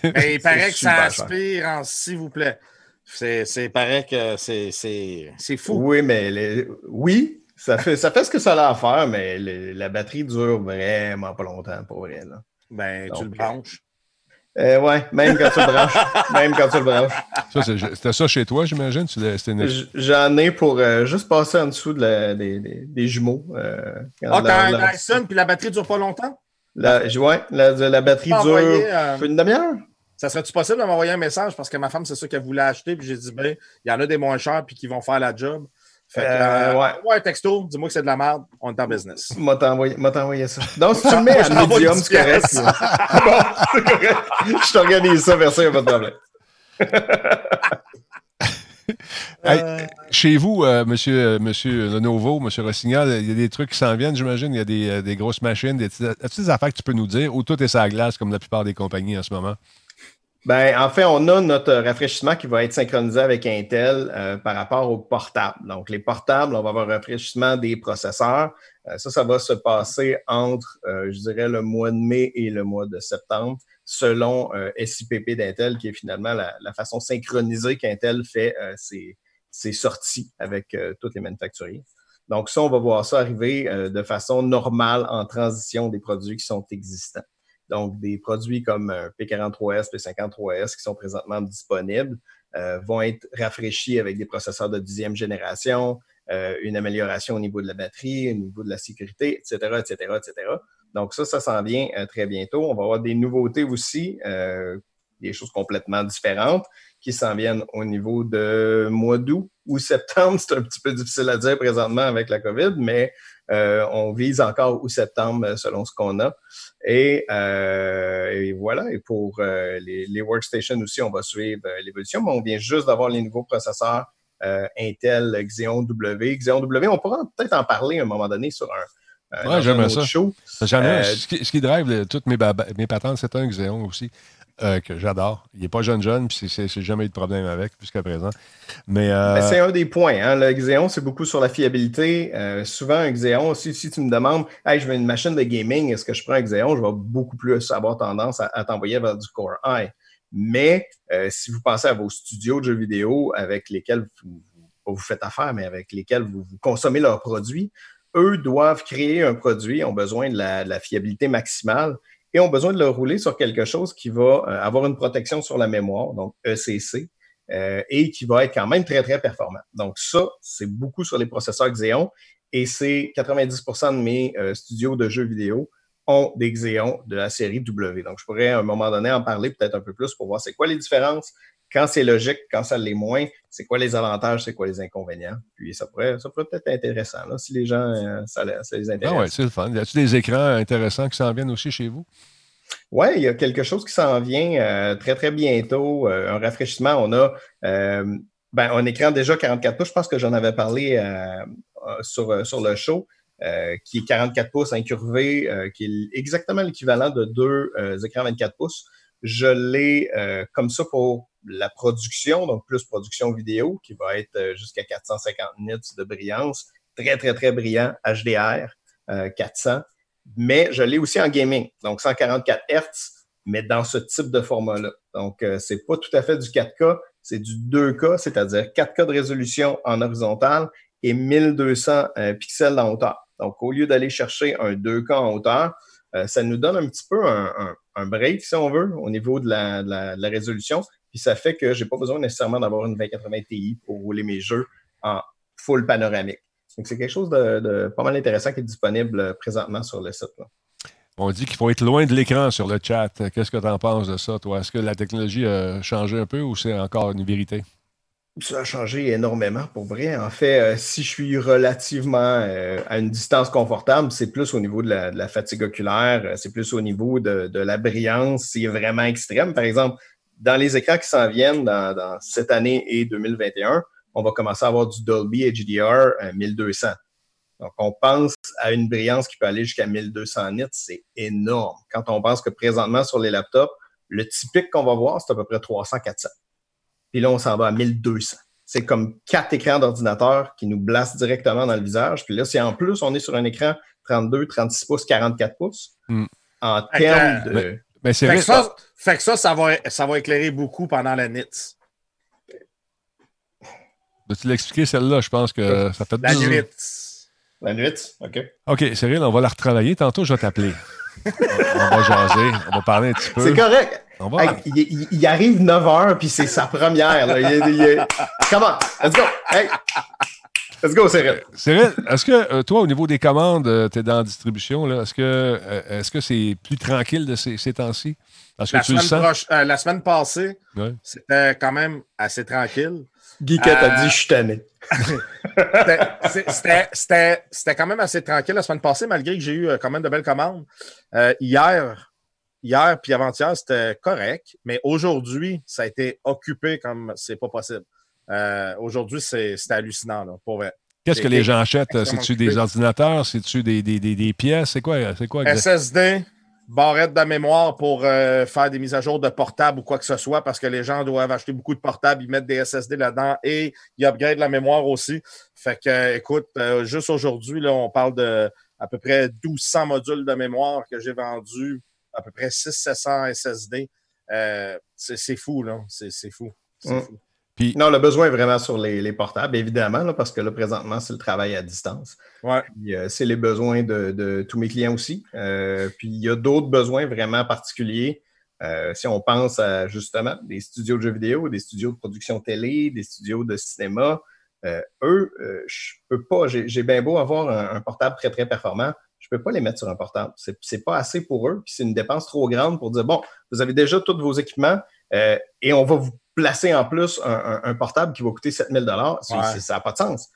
[SPEAKER 3] Mais il paraît que ça aspire s'il vous plaît. C'est paraît que c'est fou.
[SPEAKER 2] Oui, mais oui, ça fait, ça fait ce que ça a à faire, mais la batterie dure vraiment pas longtemps pour vrai. Là.
[SPEAKER 3] Ben, tu le branches.
[SPEAKER 2] Euh, ouais, même quand tu le branches. même quand tu le branches.
[SPEAKER 1] C'était ça chez toi, j'imagine?
[SPEAKER 2] J'en ai pour euh, juste passer en dessous de des, des, des, jumeaux. Euh,
[SPEAKER 3] ah, t'as un Dyson puis la batterie dure pas longtemps?
[SPEAKER 2] La, ouais, la, la batterie dure euh, une demi-heure.
[SPEAKER 3] Ça serait-tu possible de m'envoyer un message? Parce que ma femme, c'est ça qu'elle voulait acheter, puis j'ai dit, ben, il y en a des moins chers puis qui vont faire la job. Fait que, euh, ouais. ouais, texto, dis-moi que c'est de la merde, on est en business.
[SPEAKER 2] M'a t'envoyé ça. Donc, si tu le mets à medium, c'est correct. bon, c'est correct. Je t'organise ça, merci, il n'y a pas de problème.
[SPEAKER 1] Euh. chez vous, euh, monsieur, monsieur Lenovo, monsieur Rossignol, il y a des trucs qui s'en viennent, j'imagine. Il y a des, des grosses machines. Des, as-tu des affaires que tu peux nous dire ou tout est sur la glace comme la plupart des compagnies en ce moment?
[SPEAKER 2] Ben, en fait, on a notre rafraîchissement qui va être synchronisé avec Intel euh, par rapport aux portables. Donc, les portables, on va avoir un rafraîchissement des processeurs. Euh, ça, ça va se passer entre, euh, je dirais, le mois de mai et le mois de septembre, selon SIPP d'Intel, qui est finalement la, façon synchronisée qu'Intel fait ses, ses, sorties avec toutes les manufacturiers. Donc, ça, on va voir ça arriver de façon normale en transition des produits qui sont existants. Donc, des produits comme P43S, P53S qui sont présentement disponibles euh, vont être rafraîchis avec des processeurs de dixième génération, euh, une amélioration au niveau de la batterie, au niveau de la sécurité, etc., etc., etc. Donc, ça, ça s'en vient euh, très bientôt. On va avoir des nouveautés aussi, des choses complètement différentes qui s'en viennent au niveau de mois d'août ou septembre. C'est un petit peu difficile à dire présentement avec la COVID, mais euh, on vise encore août septembre euh, selon ce qu'on a. Et, euh, voilà, et pour les, workstations aussi, on va suivre l'évolution, mais on vient juste d'avoir les nouveaux processeurs Intel Xeon W. Xeon W, on pourra peut-être en parler à un moment donné sur un,
[SPEAKER 1] ouais, j'aime ça. Show. ce, qui, drive toutes mes, mes patentes, c'est un Xeon aussi. Euh, que j'adore. Il n'est pas jeune jeune, puis c'est jamais eu de problème avec jusqu'à présent. Mais, euh,
[SPEAKER 2] c'est un des points. Hein. Le Xeon, c'est beaucoup sur la fiabilité. Euh, souvent, un Xeon, si, si tu me demandes, hey, je veux une machine de gaming, est-ce que je prends un Xeon, je vais beaucoup plus avoir tendance à, t'envoyer vers du Core i. Mais si vous pensez à vos studios de jeux vidéo avec lesquels vous faites affaire, mais avec lesquels vous, consommez leurs produits, eux doivent créer un produit, ont besoin de la fiabilité maximale et ont besoin de le rouler sur quelque chose qui va euh, avoir une protection sur la mémoire, donc ECC, euh, et qui va être quand même très, très performant. Donc ça, c'est beaucoup sur les processeurs Xeon, et c'est 90% de mes euh, studios de jeux vidéo ont des Xeon de la série W. Donc je pourrais à un moment donné en parler peut-être un peu plus pour voir c'est quoi les différences, quand c'est logique, quand ça l'est moins, c'est quoi les avantages, c'est quoi les inconvénients? Puis ça pourrait, ça pourrait être intéressant là, si les gens, euh, ça, les intéresse.
[SPEAKER 1] Ah ouais, c'est le fun. Y a-t-il des écrans intéressants qui s'en viennent aussi chez vous?
[SPEAKER 2] Oui, il y a quelque chose qui s'en vient euh, très, très bientôt. Euh, un rafraîchissement. On a ben, un écran déjà 44 pouces. Je pense que j'en avais parlé sur, sur le show. qui est 44 pouces incurvé, qui est exactement l'équivalent de deux écrans 24 pouces. Je l'ai comme ça pour la production, donc plus production vidéo, qui va être euh, jusqu'à 450 nits de brillance, très, très, très brillant, HDR, 400. Euh, Mais je l'ai aussi en gaming, donc 144 Hz, mais dans ce type de format-là. Donc, euh, c'est pas tout à fait du 4K, c'est du 2K, c'est-à-dire 4K de résolution en horizontale et 1200 euh, pixels en hauteur. Donc, au lieu d'aller chercher un 2K en hauteur, euh, ça nous donne un petit peu un, break, si on veut, au niveau de la, résolution. Puis ça fait que j'ai pas besoin nécessairement d'avoir une 2080 Ti pour rouler mes jeux en full panoramique. Donc, c'est quelque chose de, pas mal intéressant qui est disponible présentement sur le site.
[SPEAKER 1] On dit qu'il faut être loin de l'écran sur le chat. Qu'est-ce que tu en penses de ça, toi? Est-ce que la technologie a changé un peu ou c'est encore une vérité?
[SPEAKER 2] Ça a changé énormément pour vrai. En fait, euh, si je suis relativement euh, à une distance confortable, c'est plus au niveau de la, fatigue oculaire, euh, c'est plus au niveau de, la brillance, c'est vraiment extrême. Par exemple, dans les écrans qui s'en viennent dans, cette année et 2021, on va commencer à avoir du Dolby HDR 1200. Donc, on pense à une brillance qui peut aller jusqu'à 1200 nits, c'est énorme. Quand on pense que présentement sur les laptops, le typique qu'on va voir, c'est à peu près 300-400. Puis là, on s'en va à 1200. C'est comme quatre écrans d'ordinateur qui nous blastent directement dans le visage. Puis là, si en plus, on est sur un écran 32, 36 pouces, 44 pouces, hmm. en termes de.
[SPEAKER 3] Mais, c'est ça, fait que ça, ça va, ça va éclairer beaucoup pendant la NITS.
[SPEAKER 1] Peux-tu l'expliquer, celle-là? Je pense que ça fait
[SPEAKER 3] La nuit.
[SPEAKER 2] La nuit, OK.
[SPEAKER 1] OK, Cyril, on va la retravailler. Tantôt, je vais t'appeler. on va jaser, on va parler un petit peu.
[SPEAKER 2] C'est correct il, arrive 9 h puis c'est sa première. Comment? Let's go! Hey! Let's go, Cyril.
[SPEAKER 1] Cyril, est-ce que euh, toi, au niveau des commandes, euh, tu es dans la distribution, est-ce que euh, est-ce que c'est plus tranquille de ces, temps-ci?
[SPEAKER 3] Parce que la, tu semaine le sens? la semaine passée, c'était quand même assez tranquille.
[SPEAKER 2] Guiquette a dit je suis tanné.
[SPEAKER 3] c'était quand même assez tranquille la semaine passée, malgré que j'ai eu quand même de belles commandes. hier, hier puis avant-hier, c'était correct, mais aujourd'hui, ça a été occupé comme c'est pas possible. Euh, aujourd'hui, c'est hallucinant, là, pour vrai.
[SPEAKER 1] Qu'est-ce que les gens achètent? C'est-tu des ordinateurs? C'est-tu des, des, des, pièces? C'est quoi, quoi
[SPEAKER 3] SSD, barrette de mémoire pour euh, faire des mises à jour de portables ou quoi que ce soit, parce que les gens doivent acheter beaucoup de portables, ils mettent des SSD là-dedans et ils upgradent la mémoire aussi. Fait que, écoute, euh, juste aujourd'hui, on parle de à peu près 1200 modules de mémoire que j'ai vendus à peu près 600-700 SSD. Euh, c'est fou, là. C'est fou. Mm. fou.
[SPEAKER 2] Puis, non, le besoin est vraiment sur les, portables, évidemment, parce que là, présentement, c'est le travail à distance.
[SPEAKER 3] Ouais.
[SPEAKER 2] Euh, c'est les besoins de, tous mes clients aussi. Euh, puis, il y a d'autres besoins vraiment particuliers. si on pense à justement des studios de jeux vidéo, des studios de production télé, des studios de cinéma, eux, je peux pas, j'ai bien beau avoir un, portable très, très performant, je ne peux pas les mettre sur un portable. Ce n'est pas assez pour eux, puis c'est une dépense trop grande pour dire, bon, vous avez déjà tous vos équipements euh, et on va vous placer en plus un, portable qui va coûter 7000 dollars. Ça n'a pas de sens.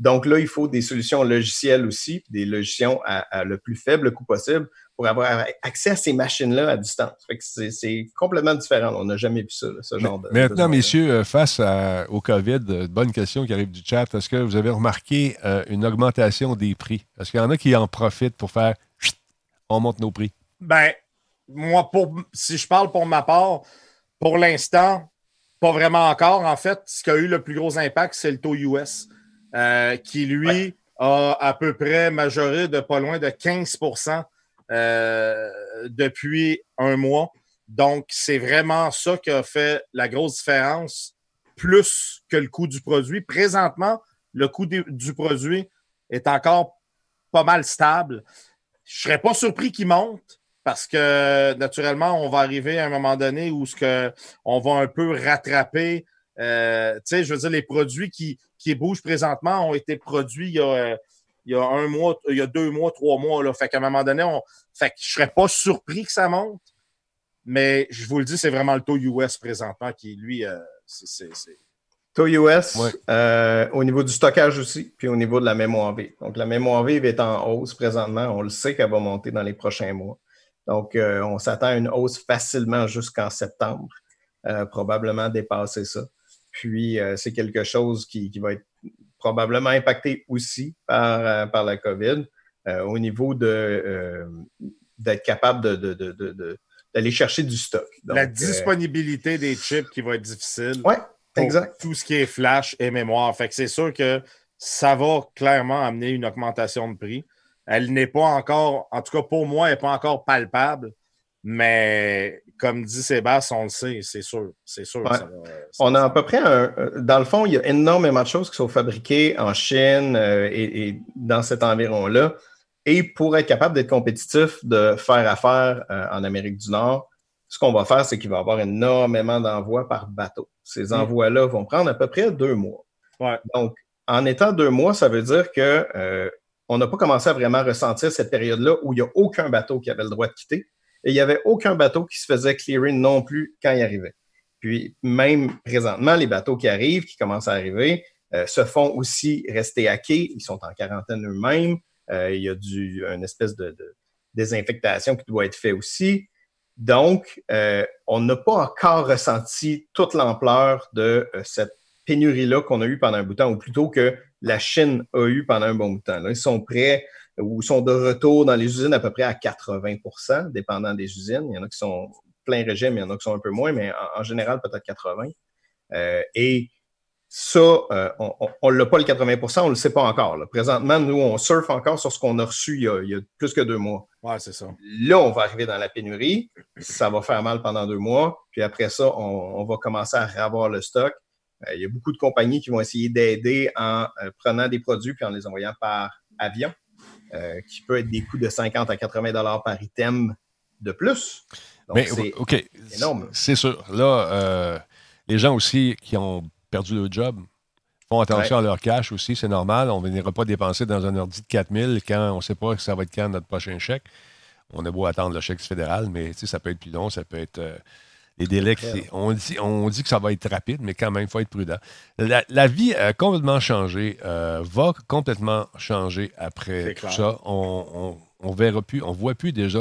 [SPEAKER 2] Donc là, il faut des solutions logicielles aussi, des logiciels à, le plus faible coût possible pour avoir accès à ces machines-là à distance. c'est complètement différent. On n'a jamais vu ça, ce genre de.
[SPEAKER 1] Maintenant, messieurs, euh, face au COVID, euh, bonne question qui arrive du chat. Est-ce que vous avez remarqué euh, une augmentation des prix? Est-ce qu'il y en a qui en profitent pour faire on monte nos prix?
[SPEAKER 3] Ben, moi, pour, si je parle pour ma part, pour l'instant, pas vraiment encore. En fait, ce qui a eu le plus gros impact, c'est le taux US. Euh, qui lui a à peu près majoré de pas loin de 15% euh, depuis un mois. Donc, c'est vraiment ça qui a fait la grosse différence, plus que le coût du produit. Présentement, le coût du produit est encore pas mal stable. Je ne serais pas surpris qu'il monte parce que naturellement, on va arriver à un moment donné où ce que on va un peu rattraper euh, tu sais, je veux dire, les produits qui, qui bougent présentement ont été produits il y a, euh, il y a un mois, il y a deux mois, trois mois. Là. Fait qu'à un moment donné, on, fait que je serais pas surpris que ça monte. Mais je vous le dis, c'est vraiment le taux US présentement qui, lui, euh, c'est.
[SPEAKER 2] Taux US, au niveau du stockage aussi, puis au niveau de la mémoire vive. Donc, la mémoire vive est en hausse présentement. On le sait qu'elle va monter dans les prochains mois. Donc, on s'attend à une hausse facilement jusqu'en septembre, probablement dépasser ça. Puis, euh, c'est quelque chose qui, va être probablement impacté aussi par, euh, par la COVID euh, au niveau de d'être capable de, d'aller chercher du stock.
[SPEAKER 3] la disponibilité des chips qui va être difficile.
[SPEAKER 2] Oui, exact.
[SPEAKER 3] Tout ce qui est flash et mémoire. Fait que c'est sûr que ça va clairement amener une augmentation de prix. Elle n'est pas encore, en tout cas pour moi, elle n'est pas encore palpable. Mais comme dit Sébastien, on le sait, c'est sûr. C'est sûr.
[SPEAKER 2] on a à peu près un. Dans le fond, il y a énormément de choses qui sont fabriquées en Chine euh, et, dans cet environ-là. Et pour être capable d'être compétitif, de faire affaire euh, en Amérique du Nord, ce qu'on va faire, c'est qu'il va y avoir énormément d'envois par bateau. Ces mm. envois-là vont prendre à peu près deux mois. Donc, en étant deux mois, ça veut dire que euh, on n'a pas commencé à vraiment ressentir cette période-là où il n'y a aucun bateau qui avait le droit de quitter et il n'y avait aucun bateau qui se faisait clearer non plus quand il arrivait. Puis même présentement, les bateaux qui arrivent, qui commencent à arriver, euh, se font aussi rester à quai. Ils sont en quarantaine eux-mêmes. Euh, il y a du, une espèce de, désinfectation qui doit être fait aussi. Donc, euh, on n'a pas encore ressenti toute l'ampleur de cette pénurie-là qu'on a eue pendant un bout de temps, ou plutôt que la Chine a eu pendant un bon bout de temps. Là, ils sont prêts ou sont de retour dans les usines à peu près à 80% dépendant des usines. Il y en a qui sont plein régime, il y en a qui sont un peu moins, mais en, général, peut-être 80 euh, Et ça, euh, on ne l'a pas le 80% on ne le sait pas encore. Présentement, nous, on surfe encore sur ce qu'on a reçu il y a, plus que deux mois.
[SPEAKER 3] Ouais, c'est ça.
[SPEAKER 2] Là, on va arriver dans la pénurie. Ça va faire mal pendant deux mois. Puis après ça, on, va commencer à avoir le stock. Euh, il y a beaucoup de compagnies qui vont essayer d'aider en prenant des produits puis en les envoyant par avion. Euh, qui peut être des coûts de 50 à 80 dollars par item de plus.
[SPEAKER 1] Donc, c'est énorme. C'est sûr. Là, euh, les gens aussi qui ont perdu leur job font attention à leur cash aussi, c'est normal. On ne viendra pas dépenser dans un ordi de 4000 quand on ne sait pas que ça va être quand notre prochain chèque. On a beau attendre le chèque fédéral, mais ça peut être plus long, ça peut être. Euh, les délais, on dit, on dit que ça va être rapide, mais quand même, il faut être prudent. La, vie a complètement changé, euh, va complètement changer après tout ça. On, on, verra plus, on voit plus déjà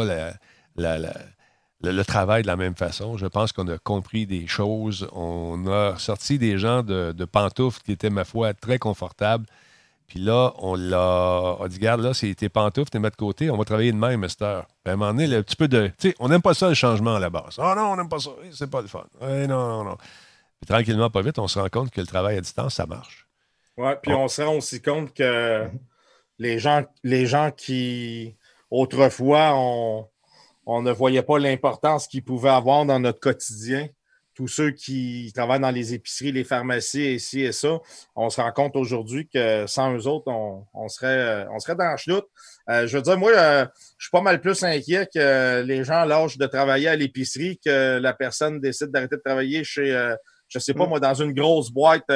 [SPEAKER 1] le, travail de la même façon. Je pense qu'on a compris des choses. On a sorti des gens de, de pantoufles qui étaient, ma foi, très confortables. Puis là, on l'a on dit, regarde, là, c'est tes pantoufles, t'es mis de côté, on va travailler de même, Mister. À un moment donné, un petit peu de. Tu sais, on n'aime pas ça, le changement à la base. Oh non, on n'aime pas ça. C'est pas le fun. non, non, non. Puis tranquillement, pas vite, on se rend compte que le travail à distance, ça marche.
[SPEAKER 3] Oui, puis on se rend aussi compte que les gens, les gens qui, autrefois, on, on ne voyait pas l'importance qu'ils pouvaient avoir dans notre quotidien, tous ceux qui travaillent dans les épiceries, les pharmacies, et ci et ça, on se rend compte aujourd'hui que sans eux autres, on, serait, euh, on serait dans la chenoute. Euh, je veux dire, moi, euh, je suis pas mal plus inquiet que les gens lâchent de travailler à l'épicerie que la personne décide d'arrêter de travailler chez, je sais pas mm. moi, dans une grosse boîte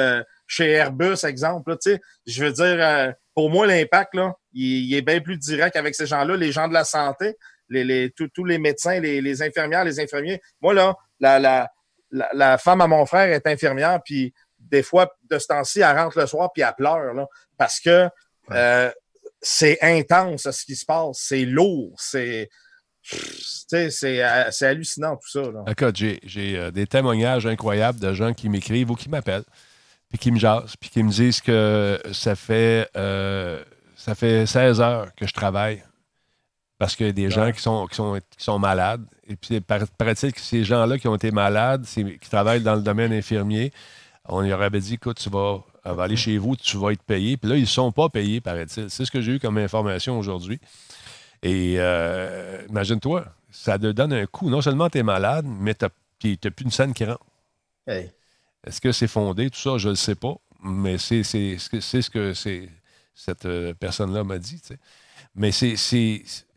[SPEAKER 3] chez Airbus, exemple. sais, je veux dire, pour moi, l'impact, là, il, est bien plus direct avec ces gens-là, les gens de la santé, les, les tous les médecins, les, les, infirmières, les infirmiers. Moi, là, la, la, la, femme à mon frère est infirmière, puis des fois, de ce temps-ci, elle rentre le soir, puis elle pleure, parce que euh, c'est intense ce qui se passe, c'est lourd, c'est. Euh, c'est hallucinant tout ça.
[SPEAKER 1] j'ai euh, des témoignages incroyables de gens qui m'écrivent ou qui m'appellent, puis qui me jasent, puis qui me disent que ça fait, ça fait 16 heures que je travaille parce qu'il y a des gens qui sont, qui sont, qui sont malades. Et puis, paraît-il que ces gens-là qui ont été malades, qui travaillent dans le domaine infirmier, on leur avait dit, écoute, tu vas, aller chez vous, tu vas être payé. Puis là, ils ne sont pas payés, paraît-il. C'est ce que j'ai eu comme information aujourd'hui. Et euh, imagine-toi, ça te donne un coup. Non seulement tu es malade, mais tu n'as plus une scène qui rentre. Est-ce que c'est fondé, tout ça? Je ne le sais pas. Mais c'est ce que cette euh, personne-là m'a dit. Mais c'est,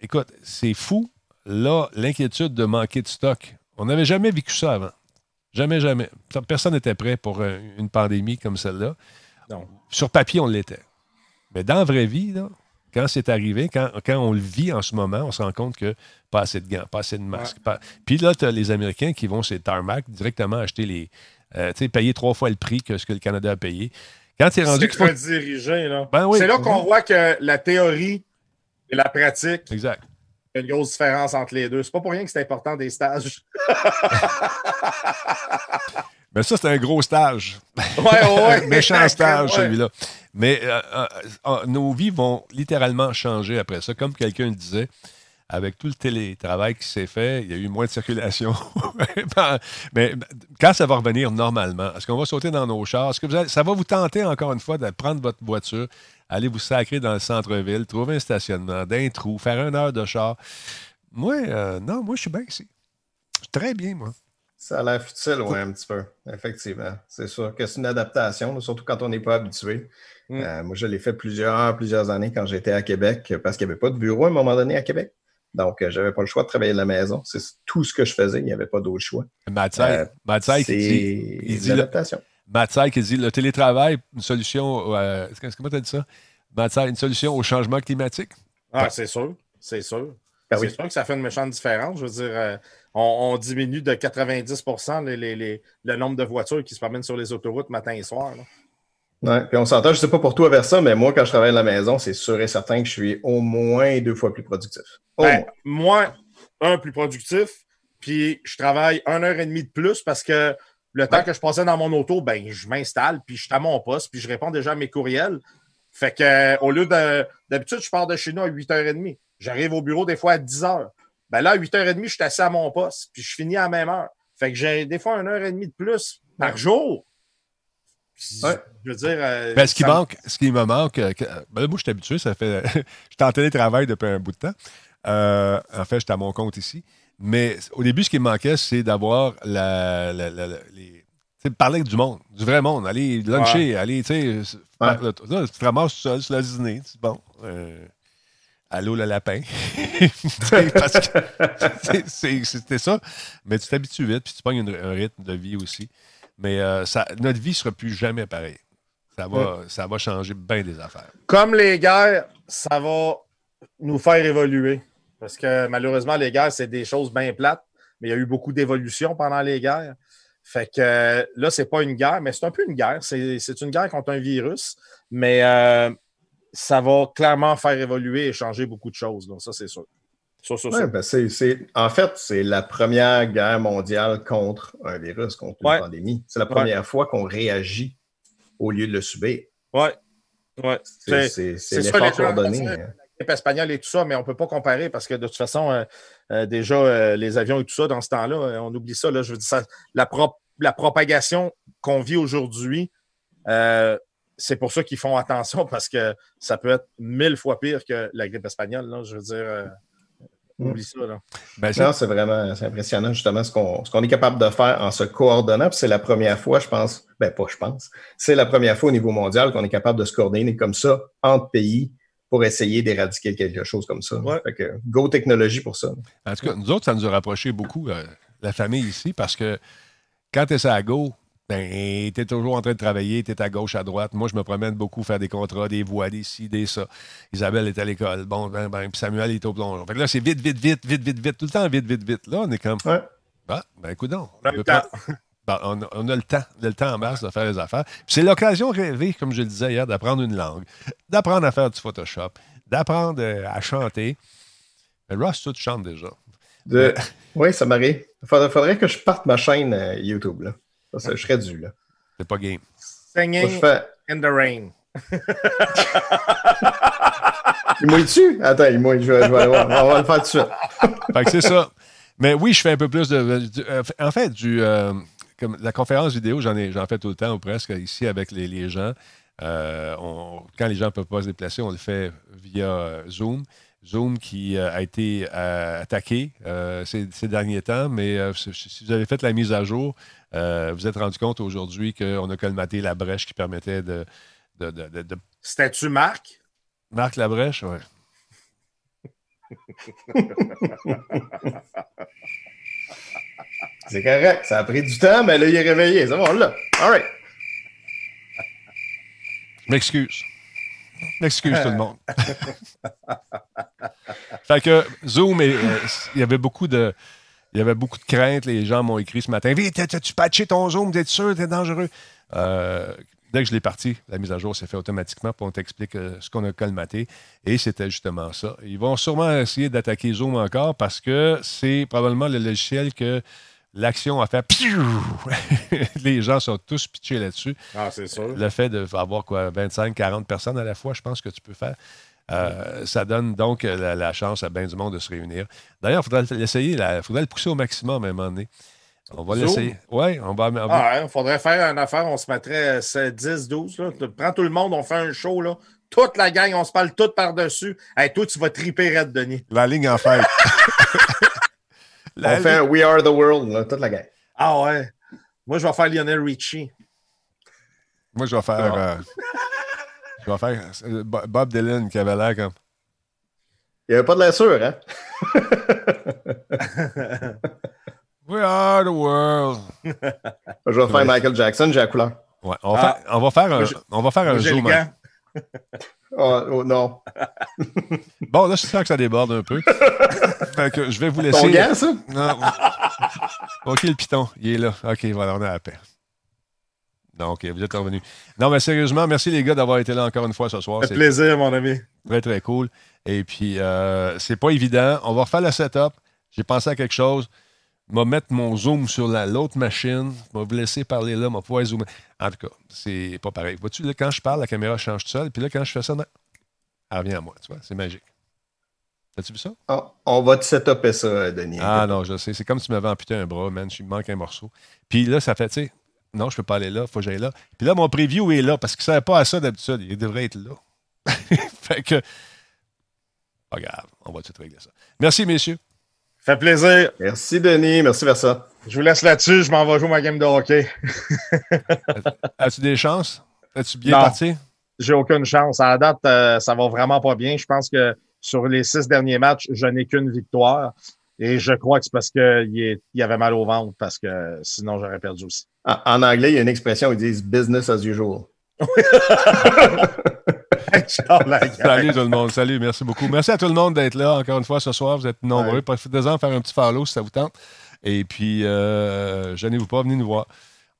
[SPEAKER 1] écoute, c'est fou, là, l'inquiétude de manquer de stock. On n'avait jamais vécu ça avant. Jamais, jamais. Personne n'était prêt pour une pandémie comme celle-là. Sur papier, on l'était. Mais dans la vraie vie, quand c'est arrivé, quand, on le vit en ce moment, on se rend compte que pas assez de gants, pas assez de masques. Puis là, tu as les Américains qui vont chez Tarmac directement acheter les. Euh, tu sais, payer trois fois le prix que ce que le Canada a payé.
[SPEAKER 3] Quand c'est rendu. C'est là. Ben c'est là qu'on voit que la théorie et la pratique.
[SPEAKER 1] Exact.
[SPEAKER 3] Il y a une grosse différence entre les deux. C'est pas pour rien que c'est important des stages.
[SPEAKER 1] Mais ça, c'est un gros stage.
[SPEAKER 3] Ouais, ouais.
[SPEAKER 1] Méchant stage, celui-là. Mais euh, euh, euh, nos vies vont littéralement changer après ça. Comme quelqu'un disait, avec tout le télétravail qui s'est fait, il y a eu moins de circulation. Mais quand ça va revenir normalement, est-ce qu'on va sauter dans nos chars? Est-ce que ça va vous tenter encore une fois de prendre votre voiture, aller vous sacrer dans le centre-ville, trouver un stationnement, d'un trou, faire une heure de char? Moi, euh, non, moi, je suis bien ici. Très bien, moi.
[SPEAKER 2] Ça a l'air futile, oui, un petit peu. Effectivement. C'est sûr que c'est une adaptation, surtout quand on n'est pas habitué. Mm. Euh, moi, je l'ai fait plusieurs, plusieurs années quand j'étais à Québec parce qu'il n'y avait pas de bureau à un moment donné à Québec. Donc, euh, je n'avais pas le choix de travailler de la maison. C'est tout ce que je faisais. Il n'y avait pas d'autre choix.
[SPEAKER 1] Matsai, euh, dit. Il dit l'adaptation. Qui dit le télétravail, une solution. Euh, comment tu as dit ça? Matsai, une solution au changement climatique?
[SPEAKER 3] Ah, c'est sûr. C'est sûr. Ben c'est sûr que ça fait une méchante différence. Je veux dire, euh, on, diminue de 90% le nombre de voitures qui se promènent sur les autoroutes matin et soir.
[SPEAKER 2] Oui, puis on s'entend, je ne sais pas pour toi vers ça, mais moi, quand je travaille à la maison, c'est sûr et certain que je suis au moins deux fois plus productif.
[SPEAKER 3] Ben, moi, un plus productif, puis je travaille une heure et demie de plus parce que le temps que je passais dans mon auto, ben, je m'installe, puis je suis à mon poste, puis je réponds déjà à mes courriels. Fait que au lieu de. D'habitude, je pars de chez nous à 8h30. J'arrive au bureau des fois à 10h. Ben là, à 8h30, je suis assis à mon poste, puis je finis à la même heure. Fait que j'ai des fois une heure et demie de plus par jour.
[SPEAKER 1] Je veux dire. Euh, ben, ce, qui manque, ce qui me manque, euh, ben, moi, je suis habitué, ça fait. je suis en télétravail depuis un bout de temps. Euh, en fait, j'étais à mon compte ici. Mais au début, ce qui me manquait, c'est d'avoir la, la, la, les, parler du monde, du vrai monde, aller luncher, aller, tu sais, tu te ramasses seul sur la c'est bon. Euh, allô le lapin. c'était ça. Mais tu t'habitues vite, puis tu pognes un rythme de vie aussi. Mais euh, ça, notre vie ne sera plus jamais pareille. Ça va, ça va changer bien des affaires.
[SPEAKER 3] Comme les guerres, ça va nous faire évoluer. Parce que malheureusement, les guerres, c'est des choses bien plates, mais il y a eu beaucoup d'évolution pendant les guerres. Fait que euh, là, c'est pas une guerre, mais c'est un peu une guerre. C'est une guerre contre un virus, mais euh, ça va clairement faire évoluer et changer beaucoup de choses. Donc, ça, c'est sûr.
[SPEAKER 2] Ben, en fait, c'est la première guerre mondiale contre un virus, contre une pandémie. C'est la première fois qu'on réagit au lieu de le subir.
[SPEAKER 3] Oui.
[SPEAKER 2] Ouais. C'est l'effort coordonné. La
[SPEAKER 3] grippe espagnole et tout ça, mais on ne peut pas comparer parce que de toute façon, euh, euh, déjà, euh, les avions et tout ça, dans ce temps-là, euh, on oublie ça. Là, je veux dire, ça, la, la propagation qu'on vit aujourd'hui, c'est pour ça qu'ils font attention parce que ça peut être mille fois pire que la grippe espagnole. Là, je veux dire, on oublie ça. Là.
[SPEAKER 2] Ben, c'est vraiment impressionnant, justement, ce qu'on est capable de faire en se coordonnant. C'est la première fois, je pense, ben pas je pense, c'est la première fois au niveau mondial qu'on est capable de se coordonner comme ça entre pays pour essayer d'éradiquer quelque chose comme ça. Fait que, go technologie pour ça.
[SPEAKER 1] En tout cas, nous autres, ça nous a rapproché beaucoup, euh, la famille ici, parce que quand tu es à Go, ben, tu es toujours en train de travailler, tu es à gauche, à droite. Moi, je me promène beaucoup faire des contrats, des voix, des ci, des ça. Isabelle est à l'école. Bon, ben, ben, puis Samuel est au plongeon. Fait que là, c'est vite, vite, vite, vite, vite, vite, tout le temps vite, vite, vite. Là, on est comme. Ouais. Ah, ben, écoute donc. On, on, a le temps, le temps en masse de faire les affaires. c'est l'occasion rêvée, comme je le disais hier, d'apprendre une langue, d'apprendre à faire du Photoshop, d'apprendre euh, à chanter. Mais Ross, tu chantes déjà.
[SPEAKER 2] Oui, ça m'arrive. Il faudrait, que je parte ma chaîne euh, YouTube. Là. Ça, je serais dû. Là.
[SPEAKER 1] C'est pas game.
[SPEAKER 3] Singing in the rain.
[SPEAKER 2] il mouille-tu? Attends, il mouille. Je vais, On va le faire tout de suite.
[SPEAKER 1] fait que c'est ça. Mais oui, je fais un peu plus de. Euh, en fait, du, comme la conférence vidéo, j'en ai j'en fais tout le temps ou presque ici avec les, les gens. Euh, quand les gens ne peuvent pas se déplacer, on le fait via Zoom. Zoom qui euh, a été euh, attaqué ces, derniers temps, mais si vous avez fait la mise à jour, vous êtes rendu compte aujourd'hui qu'on a colmaté la brèche qui permettait de. de, de, de...
[SPEAKER 3] C'était-tu Marc?
[SPEAKER 1] Marc Labrèche, oui.
[SPEAKER 2] C'est correct, ça a pris du temps, mais là, il est réveillé. C'est bon, là. All right.
[SPEAKER 1] M'excuse. M'excuse tout le monde. fait que Zoom, euh, il y avait beaucoup de. Il y avait beaucoup de craintes. Les gens m'ont écrit ce matin Vite, as-tu patché ton Zoom? T'es sûr? T'es dangereux? Euh, Dès que je l'ai parti, la mise à jour s'est fait automatiquement pour on t'explique euh, ce qu'on a colmaté. Et c'était justement ça. Ils vont sûrement essayer d'attaquer Zoom encore parce que c'est probablement le logiciel que L'action a fait Les gens sont tous pitchés là-dessus.
[SPEAKER 3] Ah, c'est sûr.
[SPEAKER 1] Le fait d'avoir quoi, 25, 40 personnes à la fois, je pense que tu peux faire. Euh, ça donne donc la, chance à bien du monde de se réunir. D'ailleurs, il faudrait l'essayer, il faudrait le pousser au maximum à un moment donné. On va l'essayer. Oui, on va.
[SPEAKER 3] Ah, il faudrait faire une affaire, on se mettrait 10, 12. Là. Prends tout le monde, on fait un show. Là. Toute la gang, on se parle tout par-dessus. Hey, toi, tu vas triper Red Denis.
[SPEAKER 1] La ligne en fait.
[SPEAKER 2] On fait We Are the World, toute la gang.
[SPEAKER 3] Ah ouais. Moi, je vais faire Lionel Richie.
[SPEAKER 1] Moi, je vais faire. Euh, je vais faire euh, Bob Dylan qui avait l'air comme.
[SPEAKER 2] Il n'y avait pas de la sûr, hein?
[SPEAKER 1] We are the world.
[SPEAKER 2] je vais faire Michael Jackson, j'ai la couleur.
[SPEAKER 1] Ouais, on, va, ah. faire, on va faire un, on va faire un zoom. Hein.
[SPEAKER 2] Oh, oh, non.
[SPEAKER 1] bon, là, je sens que ça déborde un peu. fait que je vais vous laisser.
[SPEAKER 2] Ton gars, ça?
[SPEAKER 1] Non. OK, le piton, il est là. OK, voilà, on est à la paix. Non, OK, vous êtes revenus. Non, mais sérieusement, merci les gars d'avoir été là encore une fois ce soir.
[SPEAKER 3] C'est plaisir, mon ami.
[SPEAKER 1] Très, très cool. Et puis, euh, c'est pas évident. On va refaire la setup. J'ai pensé à quelque chose. Vais mettre mon zoom sur l'autre machine. Je vais vous laisser parler là. Vais pouvoir zoomer. En tout cas, c'est pas pareil. Vois-tu, là, quand je parle, la caméra change tout seul. Puis là, quand je fais ça, elle revient à moi. Tu vois, c'est magique. As-tu vu ça?
[SPEAKER 2] Ah, on va te setuper ça, Denis.
[SPEAKER 1] Ah non, je sais. C'est comme si tu m'avais amputé un bras, man. Il me manque un morceau. Puis là, ça fait, tu sais, non, je peux pas aller là, il faut que j'aille là. Puis là, mon preview est là parce qu'il ne savait pas à ça d'habitude. Il devrait être là. fait que. Pas grave, on va tout régler ça. Merci, messieurs.
[SPEAKER 3] Fait plaisir.
[SPEAKER 2] Merci, Denis. Merci, Versa.
[SPEAKER 3] Je vous laisse là-dessus. Je m'en vais jouer ma game de hockey.
[SPEAKER 1] As-tu des chances? As-tu bien parti?
[SPEAKER 3] J'ai aucune chance. À la date, euh, ça va vraiment pas bien. Je pense que sur les six derniers matchs, je n'ai qu'une victoire. Et je crois que c'est parce qu'il y avait mal au ventre, parce que sinon, j'aurais perdu aussi.
[SPEAKER 2] En, anglais, il y a une expression, ils disent business as usual.
[SPEAKER 1] salut tout le monde, salut, merci beaucoup. Merci à tout le monde d'être là encore une fois ce soir. Vous êtes nombreux. Profitez-en faire un petit follow si ça vous tente. Et puis, euh, gênez-vous pas, venez nous voir.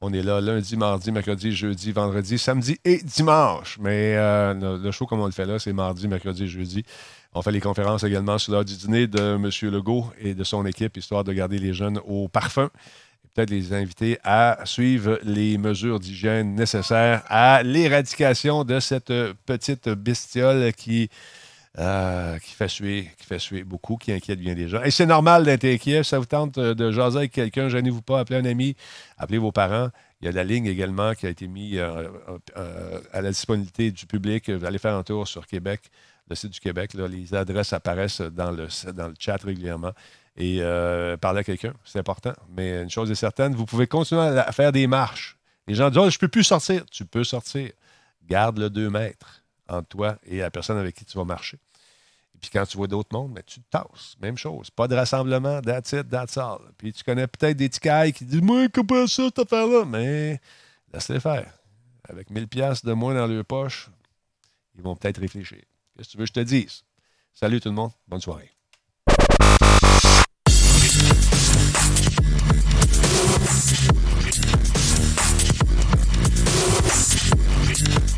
[SPEAKER 1] On est là lundi, mardi, mercredi, jeudi, vendredi, samedi et dimanche. Mais euh, le show, comme on le fait là, c'est mardi, mercredi, jeudi. On fait les conférences également sur l'heure du dîner de M. Legault et de son équipe, histoire de garder les jeunes au parfum peut-être les inviter à suivre les mesures d'hygiène nécessaires à l'éradication de cette petite bestiole qui, euh, qui, fait suer, qui fait suer beaucoup, qui inquiète bien les gens. Et c'est normal d'être inquiet. Ça vous tente de jaser avec quelqu'un, gênez-vous pas, appelez un ami, appelez vos parents. Il y a la ligne également qui a été mise euh, euh, à la disponibilité du public. Vous allez faire un tour sur Québec le site du Québec. les adresses apparaissent dans le, dans le chat régulièrement. Et euh, parler à quelqu'un, c'est important. Mais une chose est certaine, vous pouvez continuer à faire des marches. Les gens disent oh, Je ne peux plus sortir. Tu peux sortir. Garde le 2 mètres entre toi et la personne avec qui tu vas marcher. Et puis quand tu vois d'autres mondes, ben, tu te tasses. Même chose. Pas de rassemblement, that's it, that's all. Puis tu connais peut-être des ticailles qui disent Moi, comment ça, cette affaire-là Mais laisse-les faire. Avec 1000$ de moins dans leur poche, ils vont peut-être réfléchir. Qu'est-ce que tu veux que je te dise? Salut tout le monde. Bonne soirée. Peace.